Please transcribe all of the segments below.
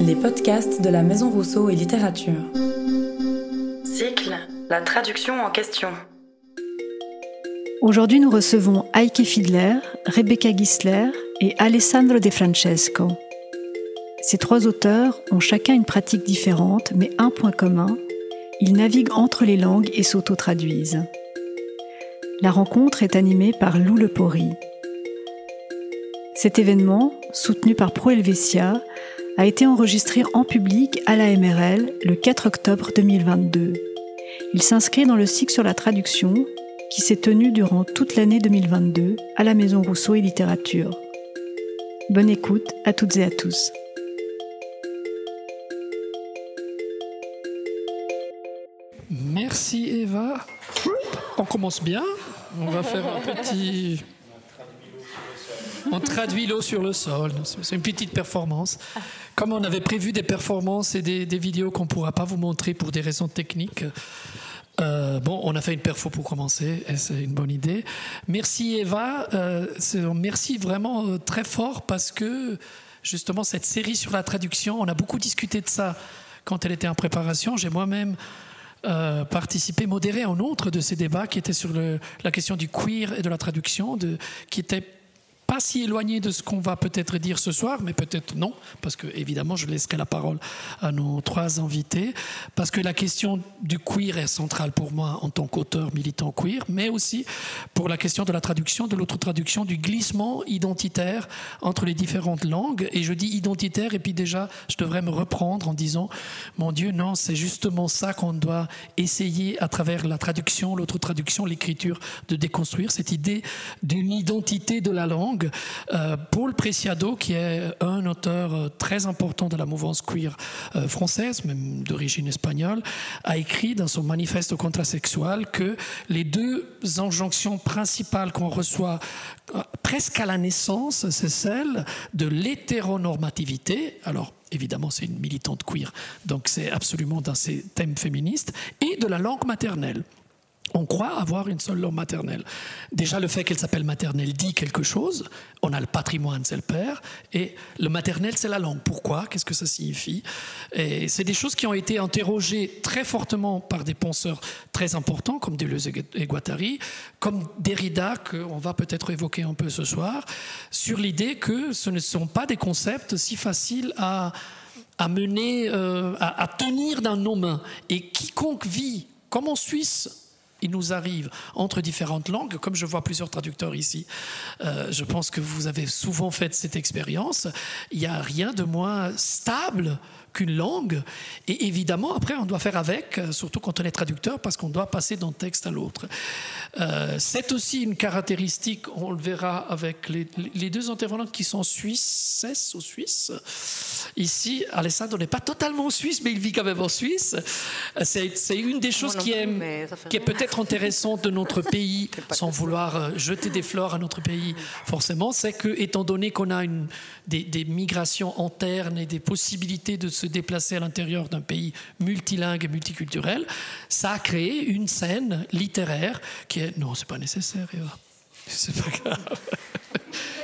Les podcasts de la Maison Rousseau et Littérature. Cycle La traduction en question. Aujourd'hui, nous recevons Heike Fiedler, Rebecca Gisler et Alessandro De Francesco. Ces trois auteurs ont chacun une pratique différente, mais un point commun, ils naviguent entre les langues et s'auto-traduisent. La rencontre est animée par Lou Lepori. Cet événement, soutenu par Pro Helvetia, a été enregistré en public à la MRL le 4 octobre 2022. Il s'inscrit dans le cycle sur la traduction qui s'est tenu durant toute l'année 2022 à la Maison Rousseau et Littérature. Bonne écoute à toutes et à tous. Merci Eva. On commence bien. On va faire un petit on traduit l'eau sur le sol. C'est une petite performance. Comme on avait prévu des performances et des, vidéos qu'on ne pourra pas vous montrer pour des raisons techniques, euh, bon, on a fait une perfo pour commencer, et c'est une bonne idée. Merci Eva, euh, merci vraiment euh, très fort parce que justement cette série sur la traduction, on a beaucoup discuté de ça quand elle était en préparation. J'ai moi-même participé, modéré en outre de ces débats qui étaient sur la question du queer et de la traduction, de, qui étaient pas si éloigné de ce qu'on va peut-être dire ce soir, mais peut-être non, parce que évidemment je laisserai la parole à nos trois invités, parce que la question du queer est centrale pour moi en tant qu'auteur militant queer, mais aussi pour la question de la traduction, de l'autre traduction, du glissement identitaire entre les différentes langues. Et je dis identitaire, et puis déjà je devrais me reprendre en disant, mon Dieu, non, c'est justement ça qu'on doit essayer à travers la traduction, l'autre traduction, l'écriture, de déconstruire cette idée d'une identité de la langue euh, Paul Preciado, qui est un auteur euh, très important de la mouvance queer euh, française, même d'origine espagnole, a écrit dans son manifeste contrasexuel que les deux injonctions principales qu'on reçoit presque à la naissance, c'est celle de l'hétéronormativité. Alors, évidemment, c'est une militante queer, donc c'est absolument dans ses thèmes féministes, et de la langue maternelle on croit avoir une seule langue maternelle. Déjà, le fait qu'elle s'appelle maternelle dit quelque chose. On a le patrimoine, c'est le père, et le maternel, c'est la langue. Pourquoi? Qu'est-ce que ça signifie? Et c'est des choses qui ont été interrogées très fortement par des penseurs très importants, comme Deleuze et Guattari, comme Derrida, qu'on va peut-être évoquer un peu ce soir, sur l'idée que ce ne sont pas des concepts si faciles à, mener, euh, à, tenir dans nos. Et quiconque vit, comme en Suisse, il nous arrive entre différentes langues, comme je vois plusieurs traducteurs ici, euh, je pense que vous avez souvent fait cette expérience, il n'y a rien de moins stable qu'une langue. Et évidemment, après, on doit faire avec, euh, surtout quand on est traducteur, parce qu'on doit passer d'un texte à l'autre. Euh, c'est aussi une caractéristique, on le verra avec les, deux intervenants qui sont suisses ou suisses. Ici, Alessandro n'est pas totalement suisse, mais il vit quand même en Suisse. C'est une des choses qui est, qui est peut-être intéressante de notre pays, sans vouloir euh, jeter des fleurs à notre pays, forcément, c'est que, étant donné qu'on a une, des, des migrations internes et des possibilités de se déplacer à l'intérieur d'un pays multilingue et multiculturel, ça a créé une scène littéraire qui est... Non, c'est pas nécessaire, Eva. C'est pas grave.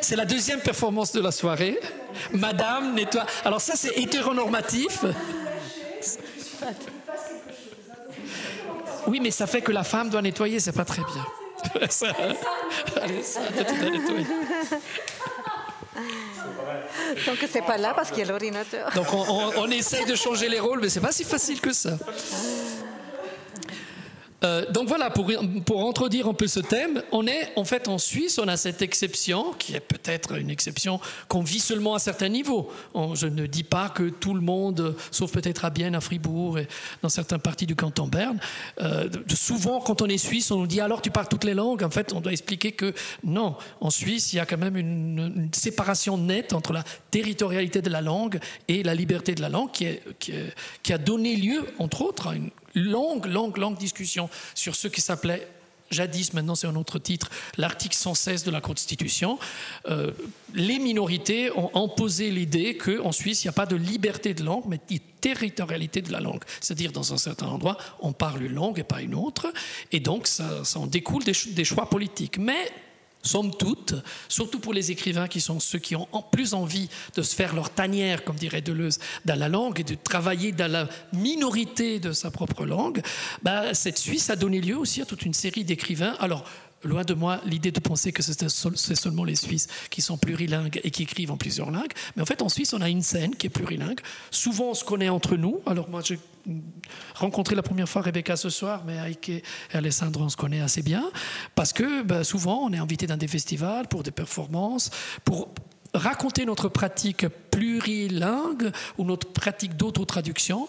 C'est la deuxième performance de la soirée. Madame nettoie. Alors ça, c'est hétéronormatif. Oui, mais ça fait que la femme doit nettoyer, c'est pas très bien. allez, dois nettoyer. Donc c'est pas là parce qu'il y a l'ordinateur. Donc on, on, essaye de changer les rôles, mais c'est pas si facile que ça. Euh, donc voilà, pour, pour introduire un peu ce thème, on est en fait en Suisse, on a cette exception, qui est peut-être une exception qu'on vit seulement à certains niveaux. je ne dis pas que tout le monde, sauf peut-être à Bienne, à Fribourg et dans certaines parties du canton Berne, euh, souvent quand on est suisse, on nous dit alors tu parles toutes les langues. En fait, on doit expliquer que non, en Suisse, il y a quand même une, séparation nette entre la territorialité de la langue et la liberté de la langue qui, qui, qui a donné lieu, entre autres, à une longue, longue, longue discussion sur ce qui s'appelait jadis, maintenant c'est un autre titre, l'article 116 de la Constitution, euh, les minorités ont imposé l'idée qu'en Suisse, il n'y a pas de liberté de langue, mais de territorialité de la langue. C'est-à-dire, dans un certain endroit, on parle une langue et pas une autre, et donc ça, en découle des, choix politiques. Mais somme toute, surtout pour les écrivains qui sont ceux qui ont plus envie de se faire leur tanière, comme dirait Deleuze, dans la langue et de travailler dans la minorité de sa propre langue, bah, cette Suisse a donné lieu aussi à toute une série d'écrivains. Alors, loin de moi l'idée de penser que c'est seulement les Suisses qui sont plurilingues et qui écrivent en plusieurs langues. Mais en fait, en Suisse, on a une scène qui est plurilingue. Souvent, on se connaît entre nous. Alors moi, j'ai rencontré la première fois Rebecca ce soir, mais et Alessandro, on se connaît assez bien. Parce que ben, souvent, on est invité dans des festivals pour des performances, pour raconter notre pratique plurilingue ou notre pratique d'auto-traduction.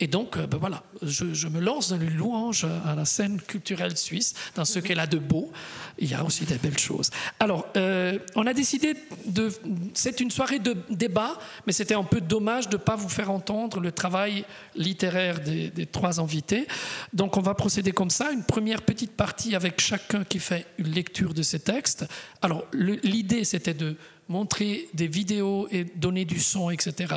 Et donc, euh, ben voilà, je, me lance dans une louange à la scène culturelle suisse, dans ce qu'elle a de beau. Il y a aussi des belles choses. Alors, euh, on a décidé de. C'est une soirée de débat, mais c'était un peu dommage de ne pas vous faire entendre le travail littéraire des, des, trois invités. Donc, on va procéder comme ça. Une première petite partie avec chacun qui fait une lecture de ces textes. Alors, l'idée, c'était de montrer des vidéos et donner du son, etc.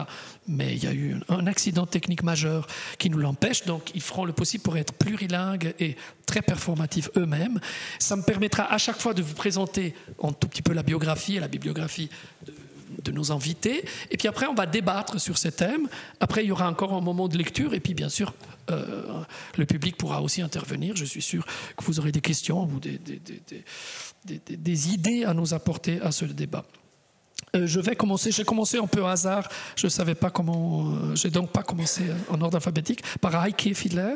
Mais il y a eu un accident technique majeur qui nous l'empêche, donc ils feront le possible pour être plurilingues et très performatifs eux-mêmes. Ça me permettra à chaque fois de vous présenter un tout petit peu la biographie et la bibliographie de, nos invités. Et puis après, on va débattre sur ces thèmes. Après, il y aura encore un moment de lecture. Et puis, bien sûr, euh, le public pourra aussi intervenir. Je suis sûr que vous aurez des questions ou des idées à nous apporter à ce débat. Euh, je vais commencer, j'ai commencé un peu au hasard, je ne savais pas comment, euh, j'ai donc pas commencé en ordre alphabétique, par Heike Fiedler.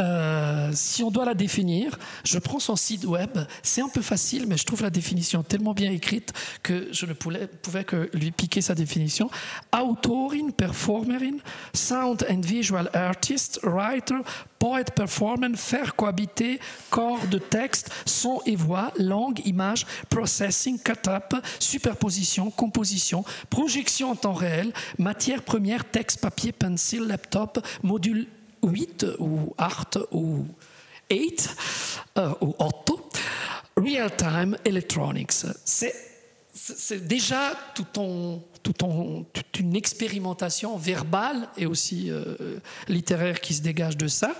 Euh, si on doit la définir, je prends son site web. C'est un peu facile, mais je trouve la définition tellement bien écrite que je ne pouvais, pouvais que lui piquer sa définition. Autorin, performerin, sound and visual artist, writer, poet, performer, faire cohabiter corps de texte, son et voix, langue, image, processing, cut-up, superposition, composition, projection en temps réel, matière première, texte, papier, pencil, laptop, module 8 ou 8 ou 8 euh, ou 8, Real-Time Electronics. C'est déjà tout tout toute une expérimentation verbale et aussi euh, littéraire qui se dégage de ça.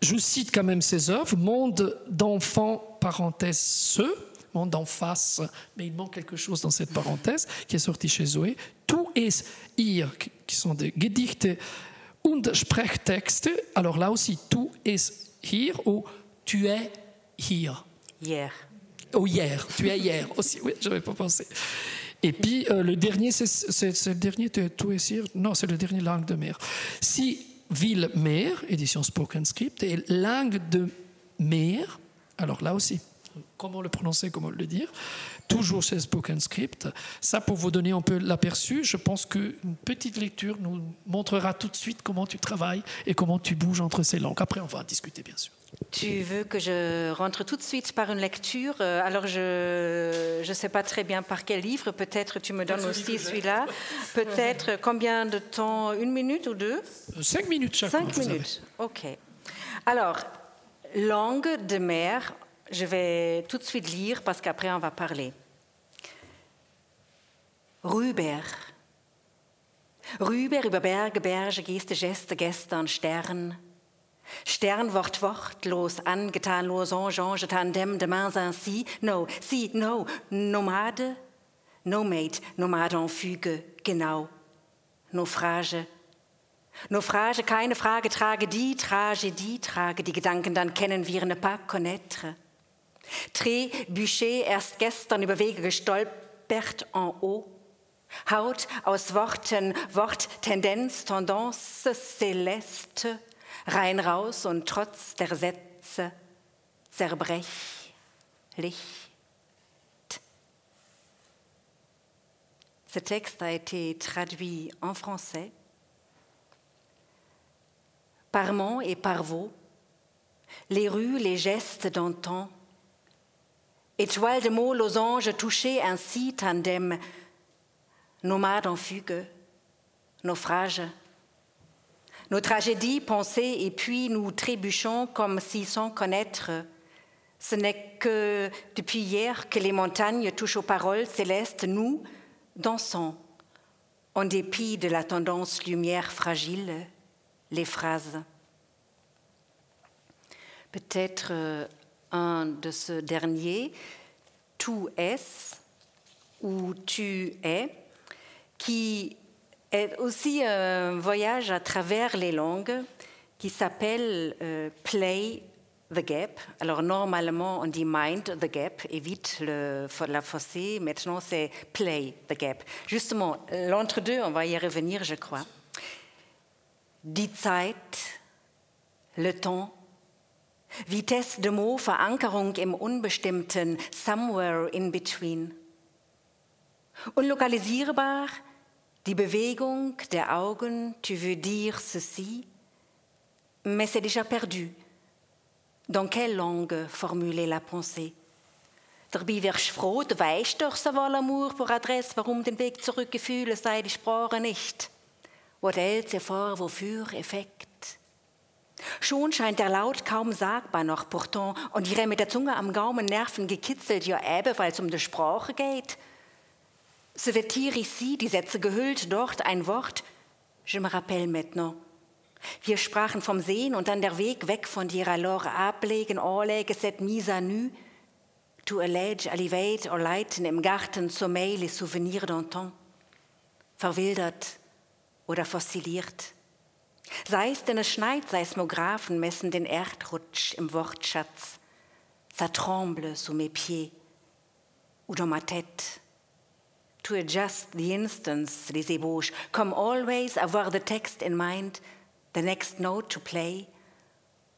Je cite quand même ses œuvres, Monde d'enfants, parenthèse ce, Monde d'en face, mais il manque quelque chose dans cette parenthèse, qui est sorti chez Zoé. Tout est hier, qui sont des Gedichte und Sprechtexte. Alors là aussi, tu es hier ou tu es hier? Hier. Oh, hier. Tu es hier aussi. Oui, je n'avais pas pensé. Et puis euh, le dernier, c'est le dernier, tu es hier? Non, c'est le dernier langue de mer. Si ville mer, édition Spoken Script, et langue de mer, alors là aussi, comment le prononcer, comment le dire toujours chez Spoken Script. Ça, pour vous donner un peu l'aperçu, je pense qu'une petite lecture nous montrera tout de suite comment tu travailles et comment tu bouges entre ces langues. Après, on va discuter, bien sûr. Tu veux que je rentre tout de suite par une lecture euh, Alors, je ne sais pas très bien par quel livre. Peut-être tu me donnes aussi celui-là. Peut-être combien de temps Une minute ou deux? Euh, Cinq minutes chaque Cinq minutes, ok. Alors, langue de mer je vais tout de suite lire parce qu'après on va parler. Rüber. Rüber über Berge, Berge, Geste, Geste, gestern, Stern. Stern Wort, wortlos, angetan, losange, ange, tandem, demain ainsi. No, si, no, Nomade, Nomade, Nomade en Füge, genau. Naufrage. Naufrage, keine Frage, trage die, Tragedie, trage die Gedanken, dann kennen wir ne pas connaître. Trébuché, erst gestern über Wege gestolpert en haut. Haut aus Worten, Wort, Tendenz, Tendance, Céleste, rein raus und trotz der Sätze. Zerbrechlich. Ce texte a été traduit en français. Par Mont et par Vaux, les rues, les gestes d'antan, Étoile de mots, losange, touché ainsi, tandem, nomade en fugue, naufrage. Nos tragédies, pensées, et puis nous trébuchons comme si sans connaître. Ce n'est que depuis hier que les montagnes touchent aux paroles célestes, nous dansons, en dépit de la tendance lumière fragile, les phrases. Peut-être euh, un de ce dernier. Tu es ou Tu es, qui est aussi un voyage à travers les langues qui s'appelle euh, Play the Gap. Alors normalement on dit Mind the Gap, évite le, la fossée, maintenant c'est Play the Gap. Justement, l'entre-deux, on va y revenir je crois. Die Zeit, le temps, Vitesse de mots, Verankerung im Unbestimmten, somewhere in between. Unlokalisierbar, die Bewegung der Augen, tu veux dire ceci, mais c'est déjà perdu. Dans quelle langue formuler la pensée? Dabei wärst du froh, du weißt doch so wohl Amour pour Adresse, warum den Weg zurückgefühlen sei die Sprache nicht. Hält sie vor, wofür Effekt? Schon scheint der Laut kaum sagbar noch, pourtant, und ihre mit der Zunge am Gaumen Nerven gekitzelt, ja eben, weil es um die Sprache geht. Se vetir ici, die Sätze gehüllt, dort ein Wort. Je me rappelle maintenant. Wir sprachen vom Sehen und dann der Weg weg von dir, alors ablegen, anlegen, cette mise à nu. Tu allèges, allivate, leiten im Garten, sommeil, les souvenirs d'antan. Verwildert oder fossiliert. Sei es denn es schneit, Seismographen messen den Erdrutsch im Wortschatz. Ça tremble sous mes pieds ou dans ma tête. To adjust the instance, les ébauches, come always avoir the text in mind, the next note to play.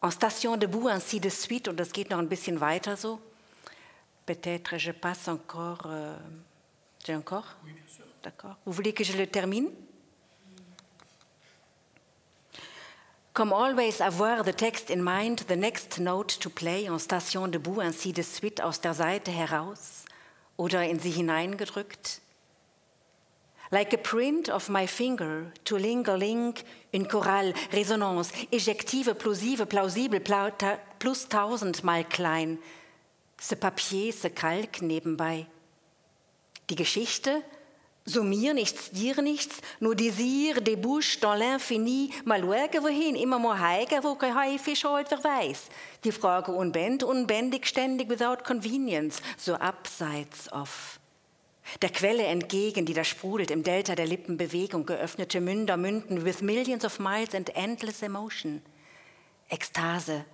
En station debout, ainsi de suite, und das geht noch ein bisschen weiter so. Peut-être je passe encore. Euh, J'ai encore Oui, bien sûr. D'accord. Vous voulez que je le termine Comme always, avoir the text in mind, the next note to play, en station debout, ainsi de suite aus der Seite heraus oder in sie hineingedrückt. Like a print of my finger, to linger-ling, une chorale, Resonanz, éjective, plosive, plausible, plus tausendmal klein. Ce Papier, ce Kalk nebenbei. Die Geschichte, so mir nichts, dir nichts, nur Désir, Debouche dans l'infini, mal schauen wohin, immer mal heigen, wo kein Haifisch halt, wer weiß. Die Frage unbend, unbändig, ständig, without convenience, so abseits of. Der Quelle entgegen, die da sprudelt, im Delta der Lippenbewegung, geöffnete Münder münden, with millions of miles and endless emotion. Ekstase,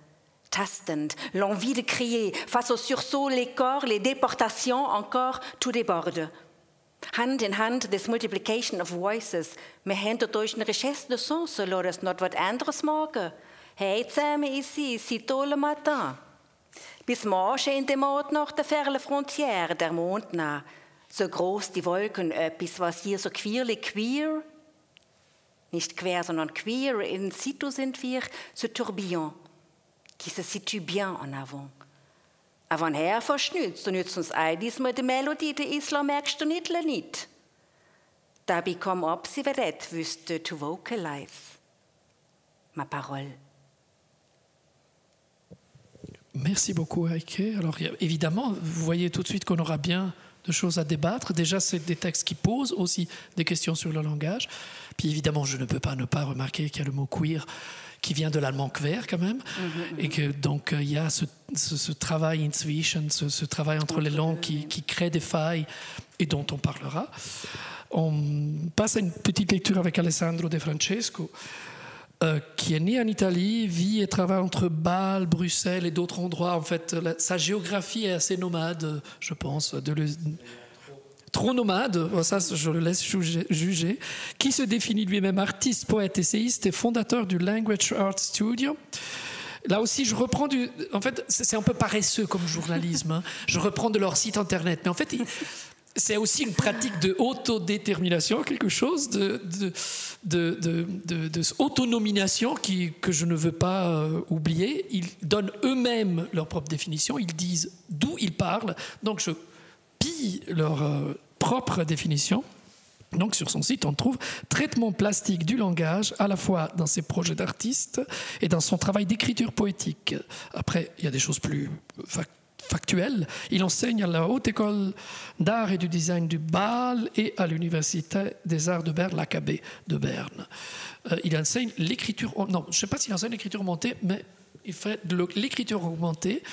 tastend, l'envie de crier, face au sursaut, les corps, les déportations, encore, tout déborde. Hand in Hand, this multiplication of voices. Wir haben durch eine Recherche de sens, soll das noch was anderes machen. Hey, zusammen ici, si tôt le matin. Bis morgen in dem Ort nach der fernen Frontière, der Mond nah. So groß die Wolken, etwas, was hier so queerlich queer, nicht quer, sondern queer, in situ sind wir, ce tourbillon, qui se situe bien en avant. Du nützt uns diesmal die Melodie, die Islam merkst du nicht, nicht. Wüsste to vocalize ma parole. Merci beaucoup, Heike. Alors, évidemment, vous voyez tout de suite qu'on aura bien de choses à débattre. Déjà, c'est des textes qui posent aussi des questions sur le langage. Puis, évidemment, je ne peux pas ne pas remarquer qu'il y a le mot queer qui vient de l'allemand queer quand même, mm-hmm. et que donc il y a ce, ce, ce travail intuition, ce, ce, travail entre les langues qui, qui, crée des failles et dont on parlera. On passe à une petite lecture avec Alessandro De Francesco, euh, qui est né en Italie, vit et travaille entre Bâle, Bruxelles et d'autres endroits. En fait, la, sa géographie est assez nomade, je pense. De le, trop nomade, ça je le laisse juger, qui se définit lui-même artiste, poète, essayiste et fondateur du Language Art Studio. Là aussi, je reprends du. En fait, c'est un peu paresseux comme journalisme. Hein. Je reprends de leur site internet. Mais en fait, c'est aussi une pratique de autodétermination, quelque chose de, de, autonomination qui, que je ne veux pas euh, oublier. Ils donnent eux-mêmes leur propre définition. Ils disent d'où ils parlent. Donc, je pille leur. Euh, propre définition. Donc sur son site, on trouve traitement plastique du langage, à la fois dans ses projets d'artiste et dans son travail d'écriture poétique. Après, il y a des choses plus factuelles. Il enseigne à la Haute École d'Art et du Design du Bâle et à l'Université des Arts de Berne, l'AKB de Berne. Euh, il enseigne l'écriture... Non, je ne sais pas s'il enseigne l'écriture augmentée, mais il fait de l'écriture augmentée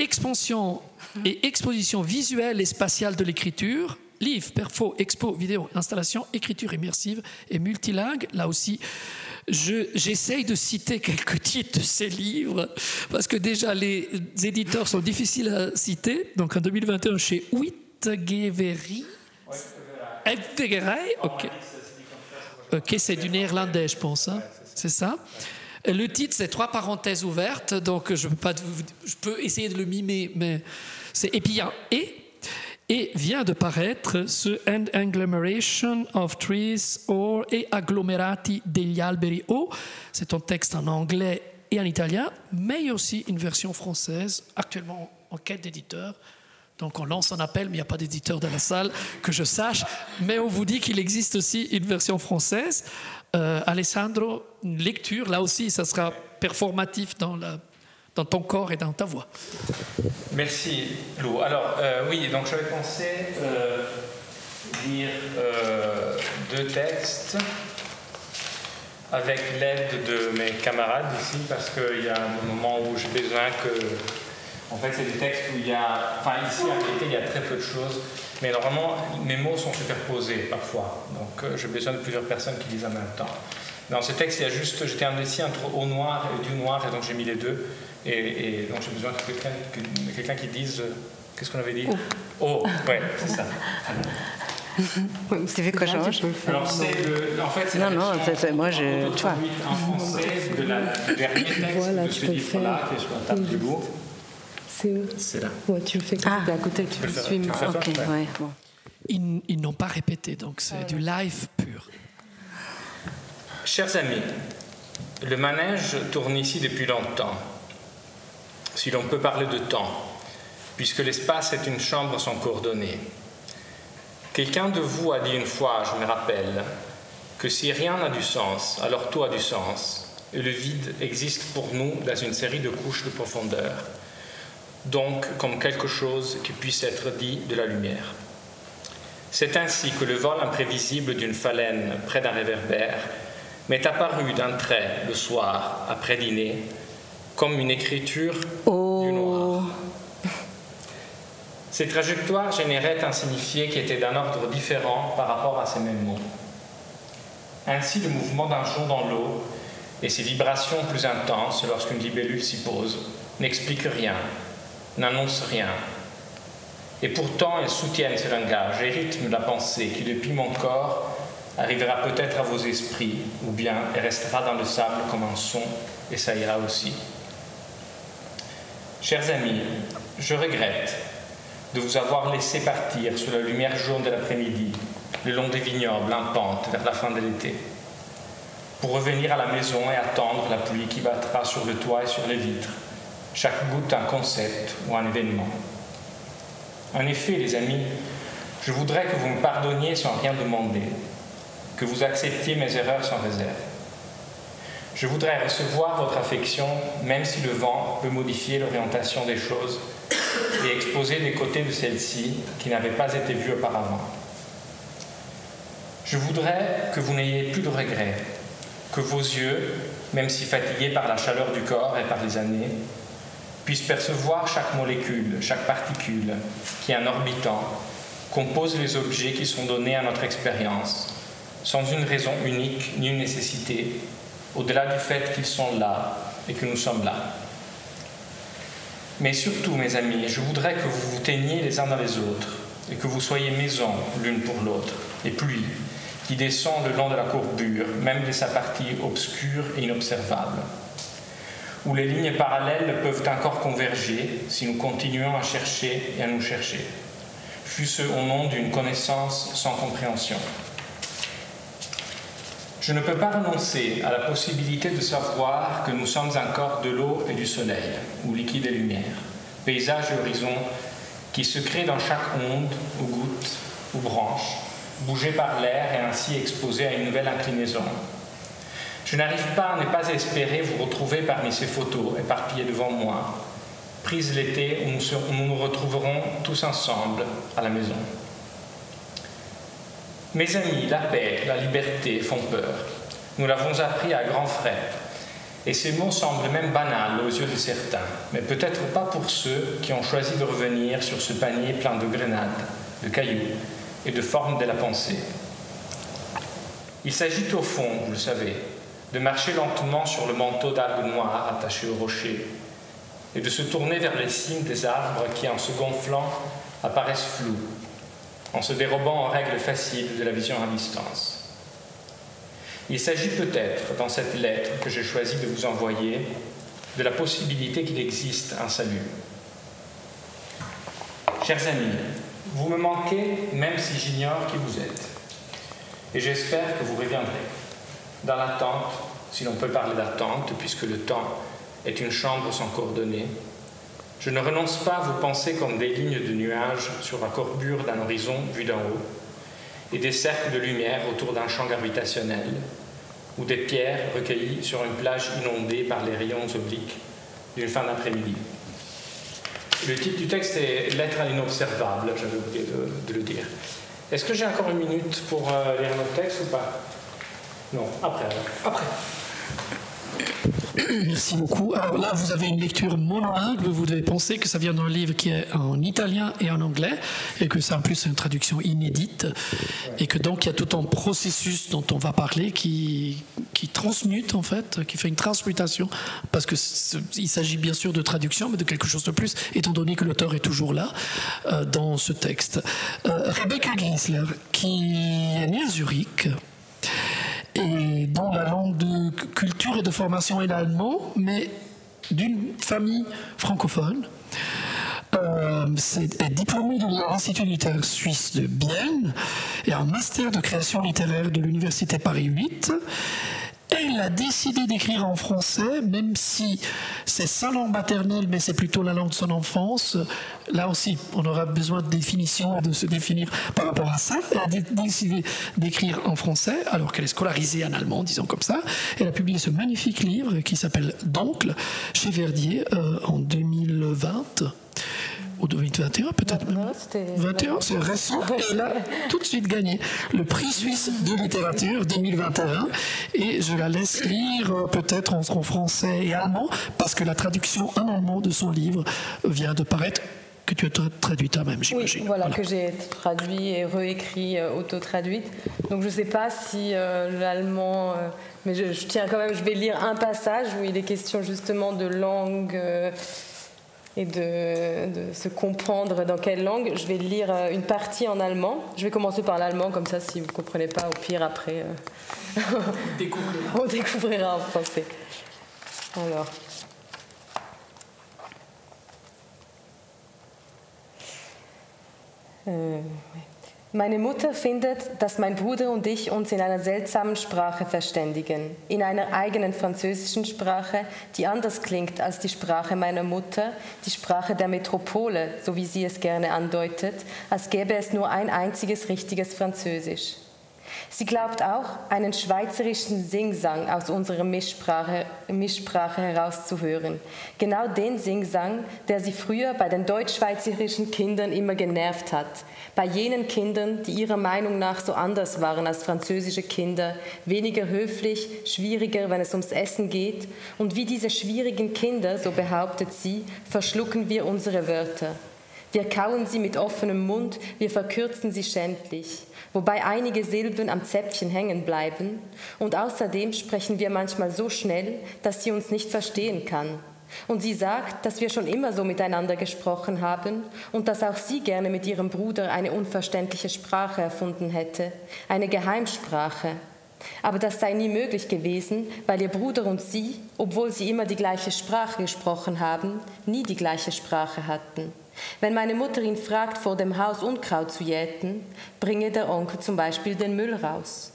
expansion et exposition visuelle et spatiale de l'écriture, livre, perfo, expo, vidéo, installation, écriture immersive et multilingue. Là aussi, j'essaye de citer quelques titres de ces livres parce que déjà les éditeurs sont difficiles à citer. Donc en 2021 chez Uitgeverij. ok. Ok, c'est du néerlandais, je pense. Hein. C'est ça. Le titre, c'est trois parenthèses ouvertes, donc je peux, essayer de le mimer, mais c'est et puis il y a et et vient de paraître ce And Agglomeration of Trees or et Agglomerati degli alberi o. C'est un texte en anglais et en italien, mais aussi une version française, actuellement en quête d'éditeur. Donc on lance un appel, mais il n'y a pas d'éditeur dans la salle, que je sache. Mais on vous dit qu'il existe aussi une version française. Euh, Alessandro, une lecture, là aussi, ça sera performatif dans ton corps et dans ta voix. Merci Lou. Alors euh, oui, donc j'avais pensé euh, lire euh, deux textes avec l'aide de mes camarades ici parce qu'il y a un moment où j'ai besoin que... En fait, c'est des textes où il y a... Enfin, ici, en réalité, il y a très peu de choses, mais normalement, mes mots sont superposés parfois. Donc, j'ai besoin de plusieurs personnes qui lisent en même temps. Dans ce texte, il y a juste... J'étais indécis entre au noir et du noir, et donc j'ai mis les deux. Et, donc j'ai besoin de quelqu'un qui dise. Euh, qu'est-ce qu'on avait dit? Oh, oh ouais, c'est ça. Vous savez quoi, Georges je peux le faire. Alors, c'est le, en fait, c'est non, non, c'est, moi, je. Tu vois. En français, de la dernier texte voilà, de ce livre-là, qui est sur la table du bout. C'est où C'est là. Ouais, tu le fais ah. à côté, tu, peux le suivre. Ok, ouais, bon. Ils, ils n'ont pas répété, donc c'est du live pur. Chers amis, le manège tourne ici depuis longtemps si l'on peut parler de temps, puisque l'espace est une chambre sans coordonnées. Quelqu'un de vous a dit une fois, je me rappelle, que si rien n'a du sens, alors tout a du sens, et le vide existe pour nous dans une série de couches de profondeur, donc comme quelque chose qui puisse être dit de la lumière. C'est ainsi que le vol imprévisible d'une phalène près d'un réverbère m'est apparu d'un trait le soir, après dîner, comme une écriture oh. du noir. Ces trajectoires généraient un signifié qui était d'un ordre différent par rapport à ces mêmes mots. Ainsi, le mouvement d'un jour dans l'eau et ses vibrations plus intenses lorsqu'une libellule s'y pose n'expliquent rien, n'annoncent rien. Et pourtant, elles soutiennent ce langage et rythment la pensée qui, depuis mon corps, arrivera peut-être à vos esprits, ou bien elle restera dans le sable comme un son, et ça ira aussi. Chers amis, je regrette de vous avoir laissé partir sous la lumière jaune de l'après-midi, le long des vignobles en pente vers la fin de l'été, pour revenir à la maison et attendre la pluie qui battra sur le toit et sur les vitres, chaque goutte un concept ou un événement. En effet, les amis, je voudrais que vous me pardonniez sans rien demander, que vous acceptiez mes erreurs sans réserve. Je voudrais recevoir votre affection, même si le vent peut modifier l'orientation des choses et exposer des côtés de celle-ci qui n'avaient pas été vus auparavant. Je voudrais que vous n'ayez plus de regrets, que vos yeux, même si fatigués par la chaleur du corps et par les années, puissent percevoir chaque molécule, chaque particule qui, en orbitant, compose les objets qui sont donnés à notre expérience, sans une raison unique ni une nécessité, au-delà du fait qu'ils sont là et que nous sommes là. Mais surtout, mes amis, je voudrais que vous vous teigniez les uns dans les autres et que vous soyez maison l'une pour l'autre, et pluie qui descend le long de la courbure, même de sa partie obscure et inobservable, où les lignes parallèles peuvent encore converger si nous continuons à chercher et à nous chercher, fût-ce au nom d'une connaissance sans compréhension. Je ne peux pas renoncer à la possibilité de savoir que nous sommes un corps de l'eau et du soleil, ou liquide et lumière, paysage et horizon qui se crée dans chaque onde, ou goutte, ou branche, bougé par l'air et ainsi exposé à une nouvelle inclinaison. Je n'arrive pas à ne pas espérer vous retrouver parmi ces photos éparpillées devant moi, prises l'été où nous nous retrouverons tous ensemble à la maison. Mes amis, la paix, la liberté font peur. Nous l'avons appris à grands frais. Et ces mots semblent même banals aux yeux de certains, mais peut-être pas pour ceux qui ont choisi de revenir sur ce panier plein de grenades, de cailloux et de formes de la pensée. Il s'agit au fond, vous le savez, de marcher lentement sur le manteau d'algues noires attaché au rocher et de se tourner vers les cimes des arbres qui, en se gonflant, apparaissent flous, en se dérobant en règles faciles de la vision à distance. Il s'agit peut-être, dans cette lettre que j'ai choisi de vous envoyer, de la possibilité qu'il existe un salut. Chers amis, vous me manquez même si j'ignore qui vous êtes. Et j'espère que vous reviendrez. Dans l'attente, si l'on peut parler d'attente, puisque le temps est une chambre sans coordonnées, je ne renonce pas à vous penser comme des lignes de nuages sur la courbure d'un horizon vu d'en haut, et des cercles de lumière autour d'un champ gravitationnel, ou des pierres recueillies sur une plage inondée par les rayons obliques d'une fin d'après-midi. Le titre du texte est Lettre à l'inobservable, j'avais oublié de, le dire. Est-ce que j'ai encore une minute pour euh, lire notre texte ou pas? Non, après. Après. Merci beaucoup. Alors là, vous avez une lecture monolingue. Vous devez penser que ça vient d'un livre qui est en italien et en anglais, et que c'est en plus une traduction inédite, et que donc il y a tout un processus dont on va parler qui, qui transmute en fait, qui fait une transmutation, parce que il s'agit bien sûr de traduction, mais de quelque chose de plus, étant donné que l'auteur est toujours là euh, dans ce texte. Euh, Rebecca Ginsler, qui est née à Zurich et dont la langue de culture et de formation est l'allemand, mais d'une famille francophone. Euh, est diplômée de l'Institut littéraire suisse de Bienne et un master de création littéraire de l'Université Paris 8 elle a décidé d'écrire en français, même si c'est sa langue maternelle, mais c'est plutôt la langue de son enfance. Là aussi, on aura besoin de définition de se définir par rapport à ça. Elle a décidé d'écrire en français, alors qu'elle est scolarisée en allemand, disons comme ça. Elle a publié ce magnifique livre qui s'appelle D'oncle chez Verdier euh, en 2020 ou 2021 peut-être même. 21, c'est récent. Et elle a tout de suite gagné le prix suisse de littérature 2021. Et je la laisse lire euh, peut-être en, français et allemand, parce que la traduction en allemand de son livre vient de paraître que tu as traduit toi-même, j'imagine. Oui, voilà, que j'ai traduit et réécrit, euh, auto-traduite. Donc je ne sais pas si euh, l'allemand... mais je, tiens quand même, je vais lire un passage où il est question justement de langue et de, se comprendre dans quelle langue. Je vais lire euh, une partie en allemand. Je vais commencer par l'allemand, comme ça, si vous ne comprenez pas, au pire, après, euh, on découvrira en français. Alors. Euh, Meine Mutter findet, dass mein Bruder und ich uns in einer seltsamen Sprache verständigen, in einer eigenen französischen Sprache, die anders klingt als die Sprache meiner Mutter, die Sprache der Metropole, so wie sie es gerne andeutet, als gäbe es nur ein einziges richtiges Französisch. Sie glaubt auch, einen schweizerischen Singsang aus unserer Mischsprache, Mischsprache herauszuhören. Genau den Singsang, der sie früher bei den deutsch-schweizerischen Kindern immer genervt hat. Bei jenen Kindern, die ihrer Meinung nach so anders waren als französische Kinder, weniger höflich, schwieriger, wenn es ums Essen geht. Und wie diese schwierigen Kinder, so behauptet sie, verschlucken wir unsere Wörter. Wir kauen sie mit offenem Mund, wir verkürzen sie schändlich wobei einige Silben am Zäpfchen hängen bleiben, und außerdem sprechen wir manchmal so schnell, dass sie uns nicht verstehen kann. Und sie sagt, dass wir schon immer so miteinander gesprochen haben und dass auch sie gerne mit ihrem Bruder eine unverständliche Sprache erfunden hätte, eine Geheimsprache. Aber das sei nie möglich gewesen, weil ihr Bruder und sie, obwohl sie immer die gleiche Sprache gesprochen haben, nie die gleiche Sprache hatten. Wenn meine Mutter ihn fragt, vor dem Haus Unkraut zu jäten, bringe der Onkel zum Beispiel den Müll raus.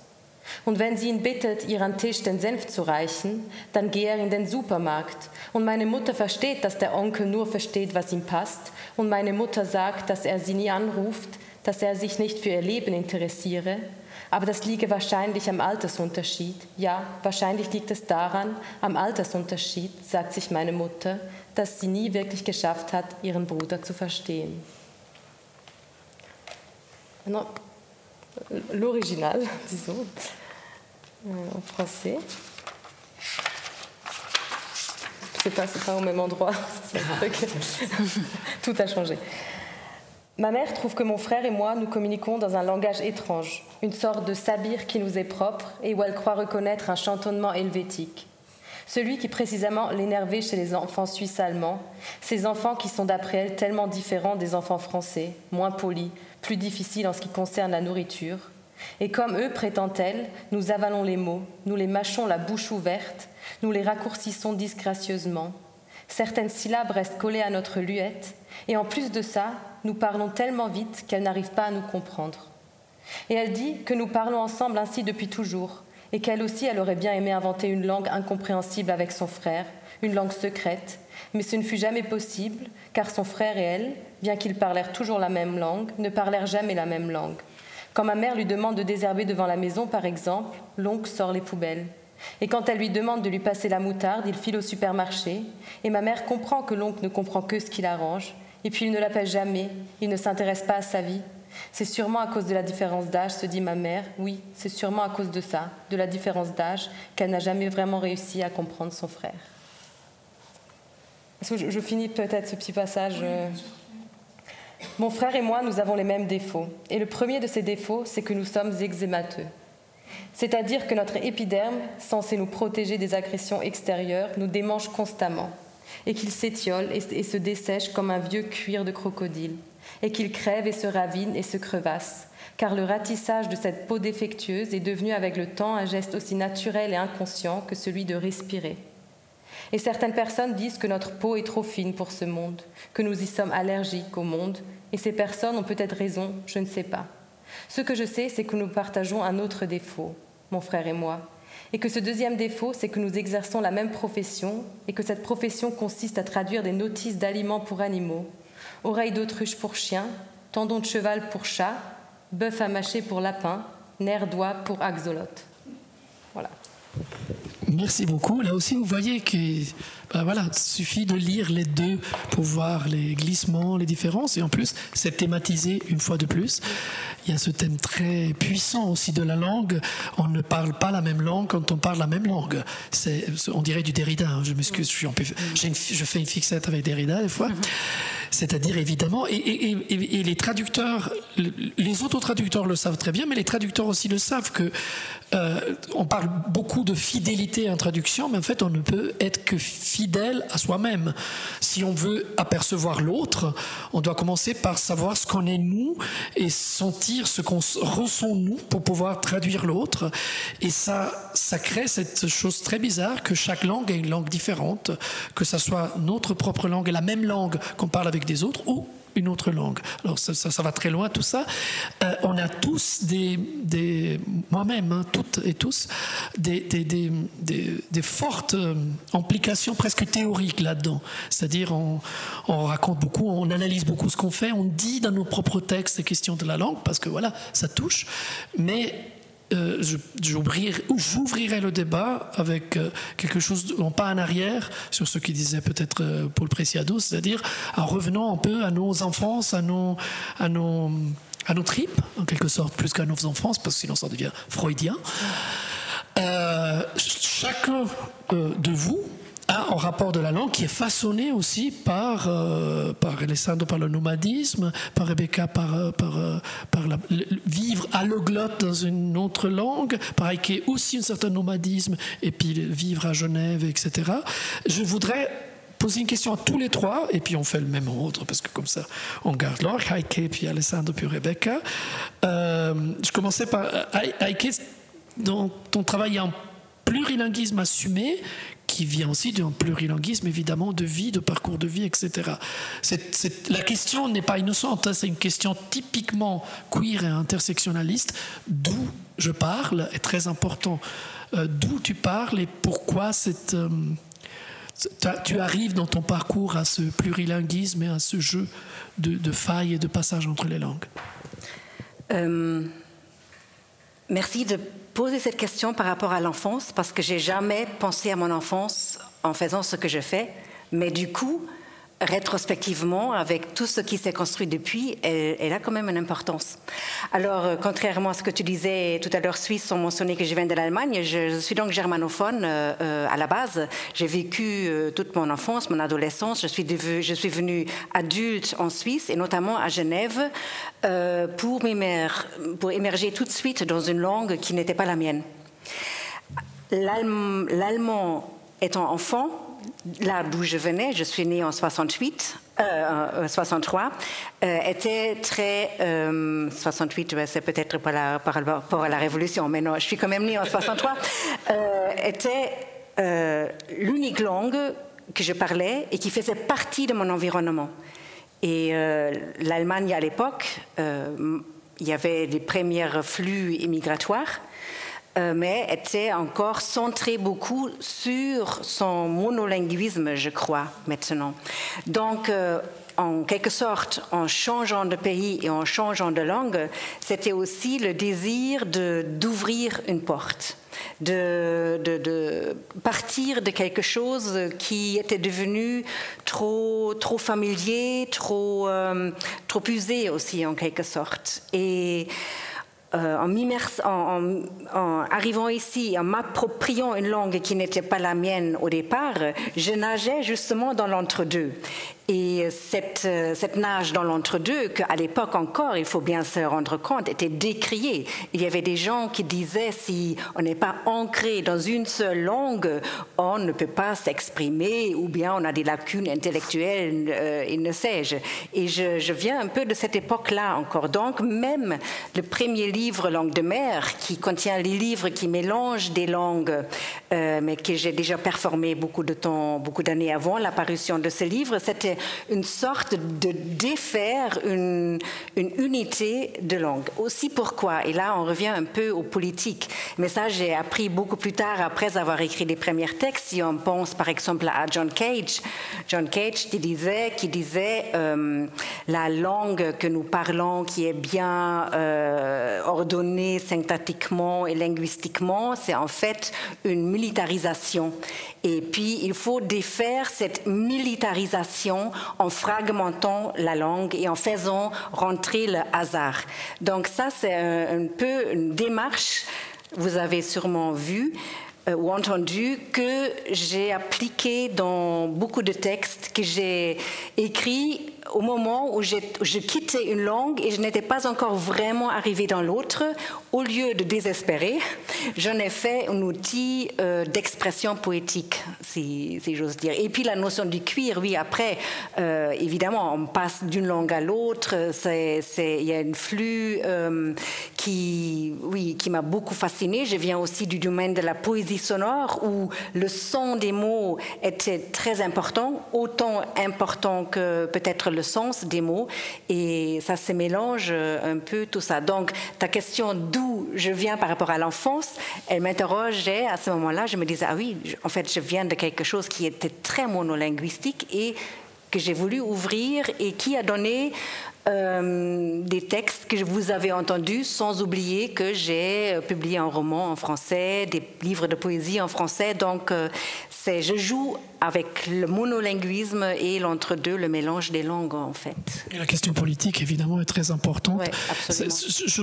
Und wenn sie ihn bittet, ihr an Tisch den Senf zu reichen, dann gehe er in den Supermarkt. Und meine Mutter versteht, dass der Onkel nur versteht, was ihm passt. Und meine Mutter sagt, dass er sie nie anruft, dass er sich nicht für ihr Leben interessiere. Aber das liege wahrscheinlich am Altersunterschied. Ja, wahrscheinlich liegt es daran, am Altersunterschied, sagt sich meine Mutter, dass sie nie wirklich geschafft hat, ihren Bruder zu verstehen. L'original, disons, euh, en français. c'est pas, pas au même endroit. Tout a changé. Ma mère trouve que mon frère et moi, nous communiquons dans un langage étrange, une sorte de sabir qui nous est propre et où elle croit reconnaître un chantonnement helvétique. Celui qui précisément l'énervait chez les enfants suisses allemands, ces enfants qui sont d'après elle tellement différents des enfants français, moins polis, plus difficiles en ce qui concerne la nourriture. Et comme eux, prétend-elle, nous avalons les mots, nous les mâchons la bouche ouverte, nous les raccourcissons disgracieusement. Certaines syllabes restent collées à notre luette, et en plus de ça, nous parlons tellement vite qu'elle n'arrive pas à nous comprendre. Et elle dit que nous parlons ensemble ainsi depuis toujours, et qu'elle aussi, elle aurait bien aimé inventer une langue incompréhensible avec son frère, une langue secrète, mais ce ne fut jamais possible, car son frère et elle, bien qu'ils parlèrent toujours la même langue, ne parlèrent jamais la même langue. Quand ma mère lui demande de désherber devant la maison, par exemple, l'oncle sort les poubelles. Et quand elle lui demande de lui passer la moutarde, il file au supermarché, et ma mère comprend que l'oncle ne comprend que ce qu'il arrange, et puis il ne l'appelle jamais, il ne s'intéresse pas à sa vie, c'est sûrement à cause de la différence d'âge, se dit ma mère. Oui, c'est sûrement à cause de ça, de la différence d'âge, qu'elle n'a jamais vraiment réussi à comprendre son frère. je, finis peut-être ce petit passage euh? Mon frère et moi, nous avons les mêmes défauts. Et le premier de ces défauts, c'est que nous sommes eczémateux. C'est-à-dire que notre épiderme, censé nous protéger des agressions extérieures, nous démange constamment, et qu'il s'étiole et se dessèche comme un vieux cuir de crocodile et qu'il crève et se ravine et se crevasse, car le ratissage de cette peau défectueuse est devenu avec le temps un geste aussi naturel et inconscient que celui de respirer. Et certaines personnes disent que notre peau est trop fine pour ce monde, que nous y sommes allergiques au monde, et ces personnes ont peut-être raison, je ne sais pas. Ce que je sais, c'est que nous partageons un autre défaut, mon frère et moi, et que ce deuxième défaut, c'est que nous exerçons la même profession, et que cette profession consiste à traduire des notices d'aliments pour animaux, oreilles d'autruche pour chien, tendons de cheval pour chat, bœuf à mâcher pour lapin, nerf d'oie pour axolote. Voilà. Merci beaucoup. Là aussi, vous voyez que ben voilà, il suffit de lire les deux pour voir les glissements, les différences. Et en plus, c'est thématisé une fois de plus. Il y a ce thème très puissant aussi de la langue. On ne parle pas la même langue quand on parle la même langue. On dirait du Derrida. Hein. Je m'excuse, je fais une fixette avec Derrida des fois. C'est-à-dire évidemment, et, les traducteurs, les autres traducteurs le savent très bien, mais les traducteurs aussi le savent que euh, on parle beaucoup de fidélité en traduction, mais en fait on ne peut être que fidèle à soi-même. Si on veut apercevoir l'autre, on doit commencer par savoir ce qu'on est nous et sentir ce qu'on ressent nous pour pouvoir traduire l'autre. Et ça, ça crée cette chose très bizarre que chaque langue est une langue différente, que ça soit notre propre langue et la même langue qu'on parle avec des autres ou une autre langue. Alors ça, ça, va très loin tout ça. Euh, on a tous des, des moi-même, hein, toutes et tous, des, des, des fortes euh, implications presque théoriques là-dedans. C'est-à-dire on, on, raconte beaucoup, on analyse beaucoup ce qu'on fait, on dit dans nos propres textes les questions de la langue parce que voilà, ça touche, mais euh, j'ouvrirai le débat avec euh, quelque chose, non pas en arrière, sur ce qu'il disait peut-être euh, Paul Preciado, c'est-à-dire en revenant un peu à nos enfances, à nos, à nos, à nos tripes, en quelque sorte, plus qu'à nos enfances, parce que sinon ça devient freudien. chacun de vous a un rapport de la langue qui est façonné aussi par, euh, par Alessandro par le nomadisme, par Rebecca par, euh, euh, la, vivre alloglotte dans une autre langue, par Ike aussi un certain nomadisme, et puis vivre à Genève, etc. Je voudrais poser une question à tous les trois, et puis on fait le même ordre, parce que comme ça, on garde l'ordre. Heike, puis Alessandro, puis Rebecca. je commençais par Heike, dans ton travail en plurilinguisme assumé, qui vient aussi d'un plurilinguisme, évidemment, de vie, de parcours de vie, etc. la question n'est pas innocente, hein, c'est une question typiquement queer et intersectionnaliste. D'où je parle est très important. Euh, d'où tu parles et pourquoi euh, tu arrives dans ton parcours à ce plurilinguisme et à ce jeu de, failles et de passage entre les langues? Euh, merci de poser cette question par rapport à l'enfance parce que j'ai jamais pensé à mon enfance en faisant ce que je fais. Mais du coup, rétrospectivement, avec tout ce qui s'est construit depuis, elle, a quand même une importance. Alors, euh, contrairement à ce que tu disais tout à l'heure, Suisse, ont mentionné que je viens de l'Allemagne. Je, suis donc germanophone euh, euh, à la base. J'ai vécu toute mon enfance, mon adolescence. Je suis, venue adulte en Suisse et notamment à Genève pour émerger tout de suite dans une langue qui n'était pas la mienne. L'allemand étant enfant, là d'où je venais, je suis née en 68, 63, euh, euh, était très 68, c'est peut-être par, par, rapport à la Révolution, mais non, je suis quand même née en 63, euh, était l'unique langue que je parlais et qui faisait partie de mon environnement. Et l'Allemagne à l'époque, il y avait des premiers flux immigratoires. Euh, mais était encore centré beaucoup sur son monolinguisme, je crois, maintenant. Donc, euh, en quelque sorte, en changeant de pays et en changeant de langue, c'était aussi le désir d'ouvrir une porte, de, de, partir de quelque chose qui était devenu trop, trop familier, trop, euh, trop usé aussi en quelque sorte. Et euh, en, en, arrivant ici, en m'appropriant une langue qui n'était pas la mienne au départ, je nageais justement dans l'entre-deux. Et cette, cette nage dans l'entre-deux, qu'à l'époque encore, il faut bien se rendre compte, était décriée. Il y avait des gens qui disaient si on n'est pas ancré dans une seule langue, on ne peut pas s'exprimer ou bien on a des lacunes intellectuelles euh, et ne sais-je. Et je, je, viens un peu de cette époque-là encore. Donc même le premier livre, Langue de mer, qui contient les livres qui mélangent des langues, euh, mais que j'ai déjà performé beaucoup de temps, beaucoup d'années avant l'apparition de ce livre, c'était une sorte de défaire une, unité de langue. Aussi pourquoi, et là on revient un peu aux politiques, mais ça j'ai appris beaucoup plus tard après avoir écrit les premiers textes, si on pense par exemple à John Cage, John Cage qui disait, qui disait euh, la langue que nous parlons qui est bien euh, ordonnée syntactiquement et linguistiquement, c'est en fait une militarisation. Et puis, il faut défaire cette militarisation en fragmentant la langue et en faisant rentrer le hasard. Donc ça, c'est un, peu une démarche, vous avez sûrement vu, euh, ou entendu que j'ai appliqué dans beaucoup de textes que j'ai écrits au moment où je quittais une langue et je n'étais pas encore vraiment arrivée dans l'autre, au lieu de désespérer, j'en ai fait un outil euh, d'expression poétique, si, j'ose dire. Et puis la notion du cuir, oui, après, euh, évidemment, on passe d'une langue à l'autre, il y a un flux euh, qui, oui, qui m'a beaucoup fascinée. Je viens aussi du domaine de la poésie sonore, où le son des mots était très important, autant important que peut-être le sens des mots et ça se mélange un peu tout ça. Donc ta question d'où je viens par rapport à l'enfance, elle m'interrogeait à ce moment-là, je me disais, ah oui, en fait je viens de quelque chose qui était très monolinguistique et que j'ai voulu ouvrir et qui a donné euh, des textes que vous avez entendus, sans oublier que j'ai euh, publié un roman en français, des livres de poésie en français. Donc, euh, c'est, je joue avec le monolinguisme et l'entre-deux, le mélange des langues, en fait. Et la question politique, évidemment, est très importante. Je,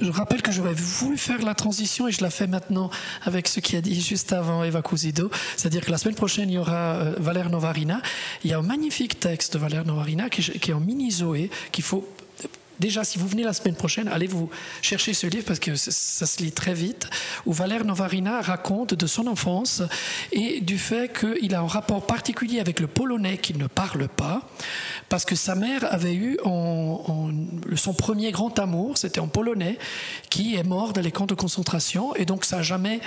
je, rappelle que j'aurais voulu faire la transition et je la fais maintenant avec ce qui a dit juste avant Eva Cousido. C'est-à-dire que la semaine prochaine, il y aura Valère Novarina. Il y a un magnifique texte de Valère Novarina qui, qui est en mini-zoé qu'il faut Déjà, si vous venez la semaine prochaine, allez vous chercher ce livre parce que ça se lit très vite, où Valère Novarina raconte de son enfance et du fait qu'il a un rapport particulier avec le polonais qu'il ne parle pas, parce que sa mère avait eu son premier grand amour, c'était en polonais, qui est mort dans les camps de concentration, et donc ça jamais.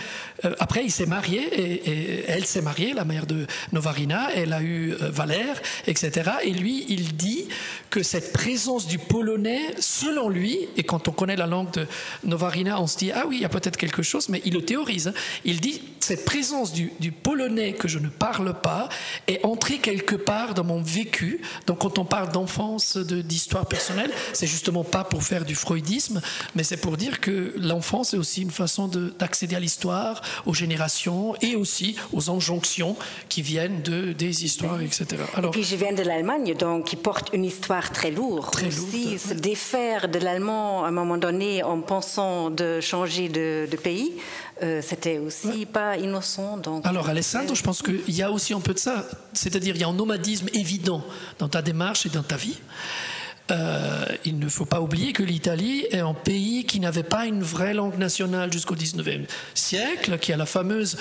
Euh, après, il s'est marié, et, elle s'est mariée, la mère de Novarina, elle a eu euh, Valère, etc. Et lui, il dit que cette présence du polonais selon lui, et quand on connaît la langue de Novarina, on se dit, ah oui, il y a peut-être quelque chose, mais il le théorise. Il dit, cette présence du, polonais que je ne parle pas est entrée quelque part dans mon vécu. Donc quand on parle d'enfance, d'histoire personnelle, c'est justement pas pour faire du freudisme, mais c'est pour dire que l'enfance est aussi une façon d'accéder à l'histoire, aux générations et aussi aux injonctions qui viennent de, des histoires, etc. Alors, et puis je viens de l'Allemagne, donc qui porte une histoire très lourde. Très lourde. Aussi, défaire de l'allemand à un moment donné en pensant de changer de, pays, euh, c'était aussi pas innocent. Donc, Alors Alessandro, je pense qu'il y a aussi un peu de ça. C'est-à-dire il y a un nomadisme évident dans ta démarche et dans ta vie. Euh, il ne faut pas oublier que l'Italie est un pays qui n'avait pas une vraie langue nationale jusqu'au 19e siècle, qui a la fameuse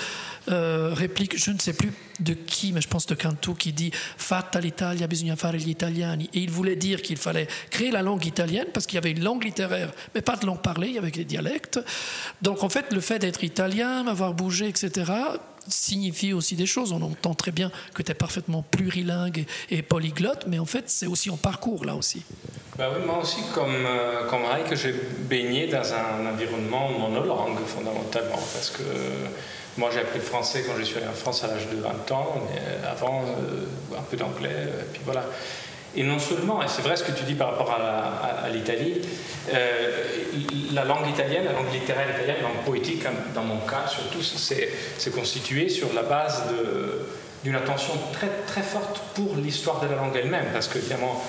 euh, réplique, je ne sais plus de qui, mais je pense de Cantu, qui dit Fatta l'Italia, bisogna fare gli italiani. Et il voulait dire qu'il fallait créer la langue italienne parce qu'il y avait une langue littéraire, mais pas de langue parlée, il y avait des dialectes. Donc en fait, le fait d'être italien, avoir bougé, etc., signifie aussi des choses. On entend très bien que tu es parfaitement plurilingue et, polyglotte, mais en fait, c'est aussi en parcours là aussi. Bah oui, moi aussi, comme, euh, comme que j'ai baigné dans un environnement monolangue fondamentalement, parce que moi j'ai appris le français quand je suis allé en France à l'âge de 20 ans, mais avant, euh, un peu d'anglais, et puis voilà. Et non seulement, et c'est vrai ce que tu dis par rapport à, l'Italie, euh, la langue italienne, la langue littéraire italienne, la langue poétique, dans mon cas surtout, c'est constitué sur la base d'une attention très, très forte pour l'histoire de la langue elle-même, parce que évidemment,